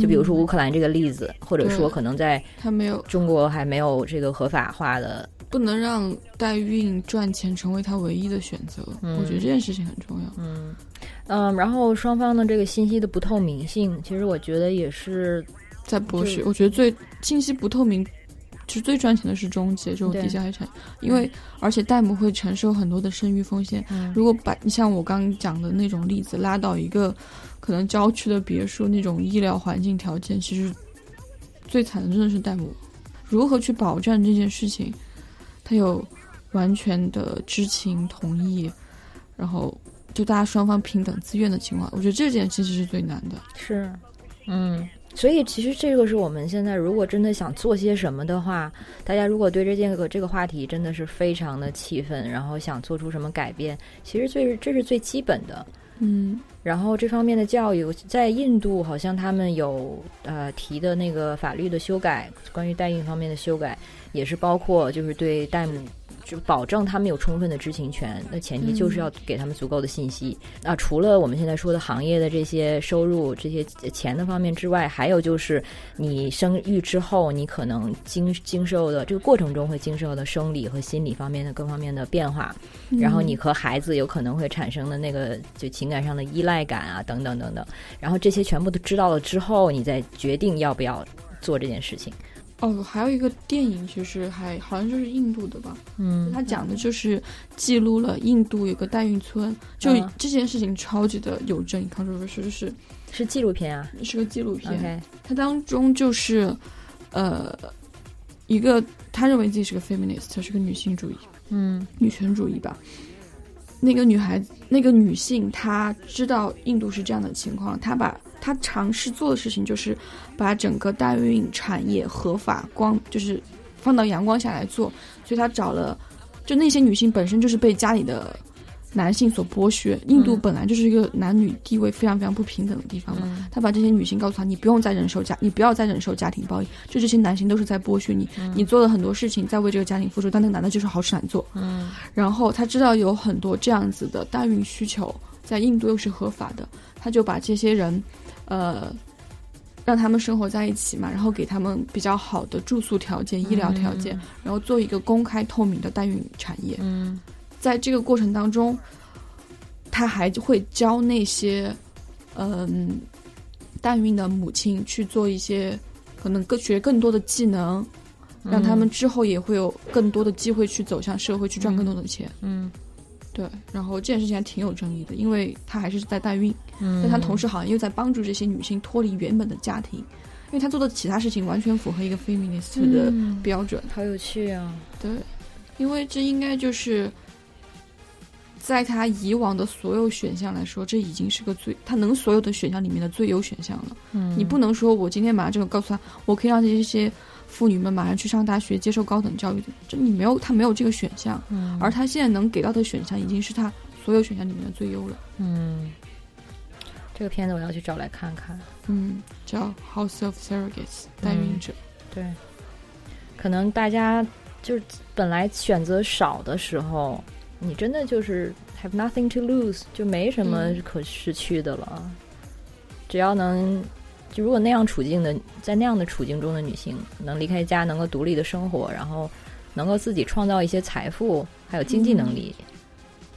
就比如说乌嗯，克兰这个例子，或者说可能在他没有中国还没有这个合法化的不能让代孕赚钱成为他唯一的选择，嗯我觉得这件事情很重要。嗯，嗯，然后双方的这个信息的不透明性，其实我觉得也是，在剥削，我觉得最信息不透明，其实最赚钱的是中介这种对地下黑产，因为而且代母会承受很多的生育风险。嗯如果把你像我刚刚讲的那种例子拉到一个可能郊区的别墅，那种医疗环境条件，其实最惨的真的是代母。如何去保障这件事情，他有完全的知情同意，然后就大家双方平等自愿的情况，我觉得这件其实是最难的。是，嗯，所以其实这个是我们现在如果真的想做些什么的话，大家如果对这件个这个话题真的是非常的气愤，然后想做出什么改变，其实最这是最基本的。嗯然后这方面的教育，在印度好像他们有呃提的那个法律的修改，关于代孕方面的修改，也是包括就是对代母就保证他们有充分的知情权，那前提就是要给他们足够的信息。啊，除了我们现在说的行业的这些收入、这些钱的方面之外，还有就是你生育之后，你可能经经受的这个过程中会经受的生理和心理方面的各方面的变化，然后你和孩子有可能会产生的那个就情感上的依赖感啊，等等等等，然后这些全部都知道了之后，你再决定要不要做这件事情。哦，还有一个电影，其实还好像就是印度的吧，嗯。他讲的就是记录了印度有个代孕村，就嗯。这件事情超级的有争议，controversial，就是是纪录片啊。是个纪录片。OK，它当中就是呃一个他认为自己是个 feminist，她是个女性主义、嗯。女权主义吧。那个女孩子，那个女性，她知道印度是这样的情况，她把她尝试做的事情就是把整个代孕产业合法光，就是放到阳光下来做。所以他找了，就那些女性本身就是被家里的男性所剥削。印度嗯本来就是一个男女地位非常非常不平等的地方嘛。嗯他把这些女性告诉他，你不用再忍受家，你不要再忍受家庭暴力，就这些男性都是在剥削你，你做了很多事情在为这个家庭付出，但那个男的就是好吃懒做。嗯然后他知道有很多这样子的代孕需求，在印度又是合法的，他就把这些人，呃，让他们生活在一起嘛，然后给他们比较好的住宿条件、医疗条件，然后做一个公开透明的代孕产业。嗯在这个过程当中，他还会教那些嗯代孕的母亲去做一些可能更学更多的技能，让他们之后也会有更多的机会去走向社会，去赚更多的钱。嗯对，然后这件事情还挺有争议的，因为他还是在代孕，嗯，但他同时好像又在帮助这些女性脱离原本的家庭，因为他做的其他事情完全符合一个 feminist 的嗯标准。好有趣啊！对，因为这应该就是在他以往的所有选项来说，这已经是个最他能所有的选项里面的最优选项了。嗯你不能说我今天把这个告诉他，我可以让这些妇女们马上去上大学接受高等教育的，这你没有他没有这个选项，嗯而他现在能给到的选项已经是他所有选项里面的最优了。嗯，这个片子我要去找来看看。嗯，叫 House of Surrogates 代孕者。对，可能大家就是本来选择少的时候，你真的就是 have nothing to lose，就没什么嗯可失去的了。只要能，就如果那样处境的，在那样的处境中的女性能离开家，能够独立的生活，然后能够自己创造一些财富，还有经济能力，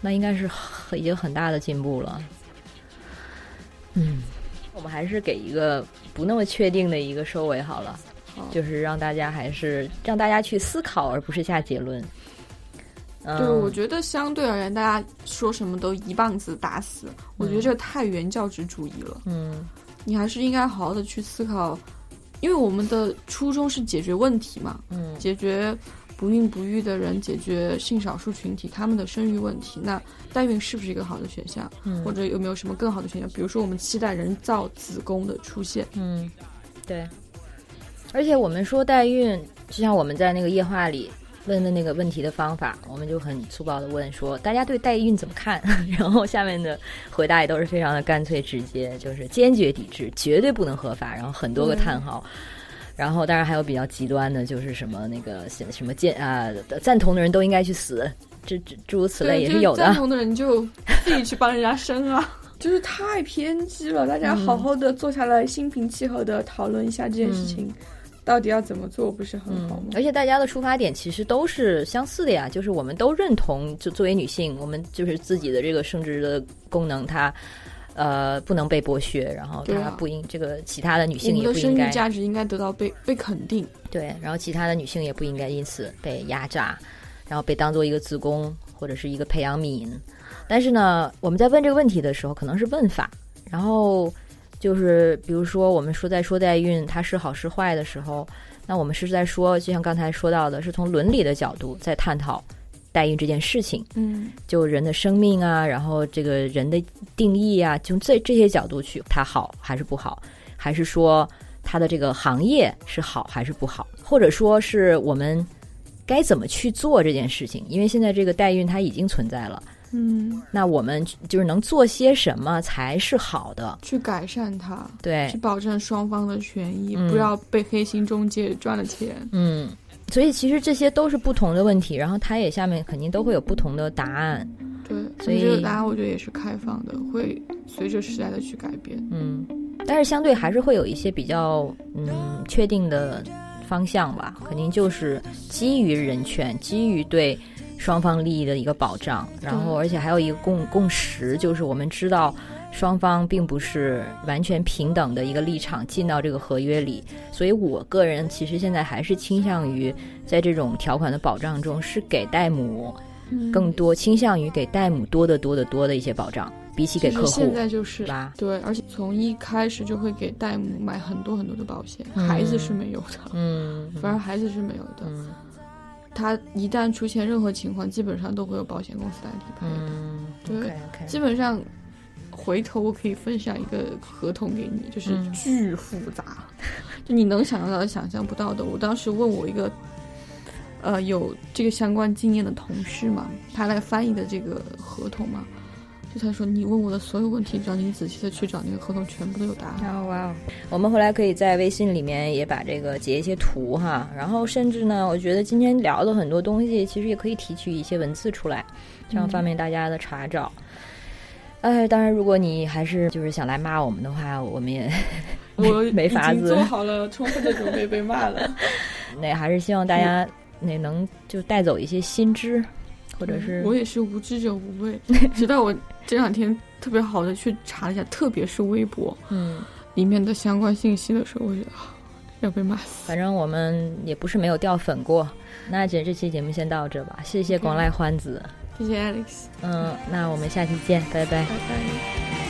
那应该是很已经很大的进步了。嗯，我们还是给一个不那么确定的一个收尾好了。好就是让大家还是让大家去思考，而不是下结论。嗯、对，我觉得相对而言，大家说什么都一棒子打死，我觉得这太原教旨主义了。嗯你还是应该好好的去思考，因为我们的初衷是解决问题嘛，嗯解决不孕不育的人，解决性少数群体他们的生育问题。那代孕是不是一个好的选项？嗯，或者有没有什么更好的选项？比如说，我们期待人造子宫的出现。嗯，对。而且我们说代孕，就像我们在那个夜话里问的那个问题的方法，我们就很粗暴的问说，大家对代孕怎么看？然后下面的回答也都是非常的干脆直接，就是坚决抵制，绝对不能合法，然后很多个叹号。然后，当然还有比较极端的，就是什么那个什什么建啊、赞同的人都应该去死，这这诸如此类也是有的赞。同的人就自己去帮人家生啊，就是太偏激了。大家好好的坐下来，心平气和的讨论一下这件事情，到底要怎么做，不是很好吗？而且大家的出发点其实都是相似的呀，就是我们都认同，就作为女性，我们就是自己的这个生殖的功能，它呃不能被剥削，然后它不应、这个其他的女性也不应该价值应该得到被被肯定。对，然后其他的女性也不应该因此被压榨，然后被当做一个子宫或者是一个培养皿。但是呢，我们在问这个问题的时候，可能是问法，然后就是比如说我们说在说代孕它是好是坏的时候，那我们是在说，就像刚才说到的，是从伦理的角度在探讨代孕这件事情，嗯，就人的生命啊，然后这个人的定义啊，从这这些角度去，它好还是不好，还是说它的这个行业是好还是不好，或者说是我们该怎么去做这件事情？因为现在这个代孕它已经存在了，嗯，那我们就是能做些什么才是好的？去改善它，对去，保证双方的权益，嗯不要被黑心中介赚了钱。嗯，所以其实这些都是不同的问题，然后它也下面肯定都会有不同的答案。对，所以这个答案我觉得也是开放的，会随着时代的去改变。嗯，但是相对还是会有一些比较嗯确定的方向吧，肯定就是基于人权，基于对双方利益的一个保障，然后而且还有一个共共识，就是我们知道。双方并不是完全平等的一个立场进到这个合约里，所以我个人其实现在还是倾向于在这种条款的保障中，是给代母嗯。更多倾向于给代母多得多得多的一些保障，比起给客户现在就是吧。对，而且从一开始就会给代母买很多很多的保险，嗯。孩子是没有的，嗯，反而孩子是没有的。嗯他一旦出现任何情况，基本上都会有保险公司来理赔的。嗯，对 OK OK，基本上，回头我可以分享一个合同给你，就是嗯巨复杂，就你能想象到的、想象不到的。我当时问我一个，呃，有这个相关经验的同事嘛，他来翻译的这个合同嘛，就他说你问我的所有问题，只要你仔细的去找那个合同，全部都有答案。哦哇哦！我们回来可以在微信里面也把这个截一些图哈，然后甚至呢，我觉得今天聊的很多东西，其实也可以提取一些文字出来，这样方便大家的查找。哎，当然，如果你还是就是想来骂我们的话，我们也我没法子做好了充分的准备被骂了。那还是希望大家那能就带走一些新知，或者是我也是无知者无畏，直到我这两天特别好的去查了一下，特别是微博嗯，里面的相关信息的时候，我觉得啊要被骂死。反正我们也不是没有掉粉过。那姐这期节目先到这吧，谢谢广濑欢子。谢谢 Alex，嗯，那我们下期见，拜拜拜。拜。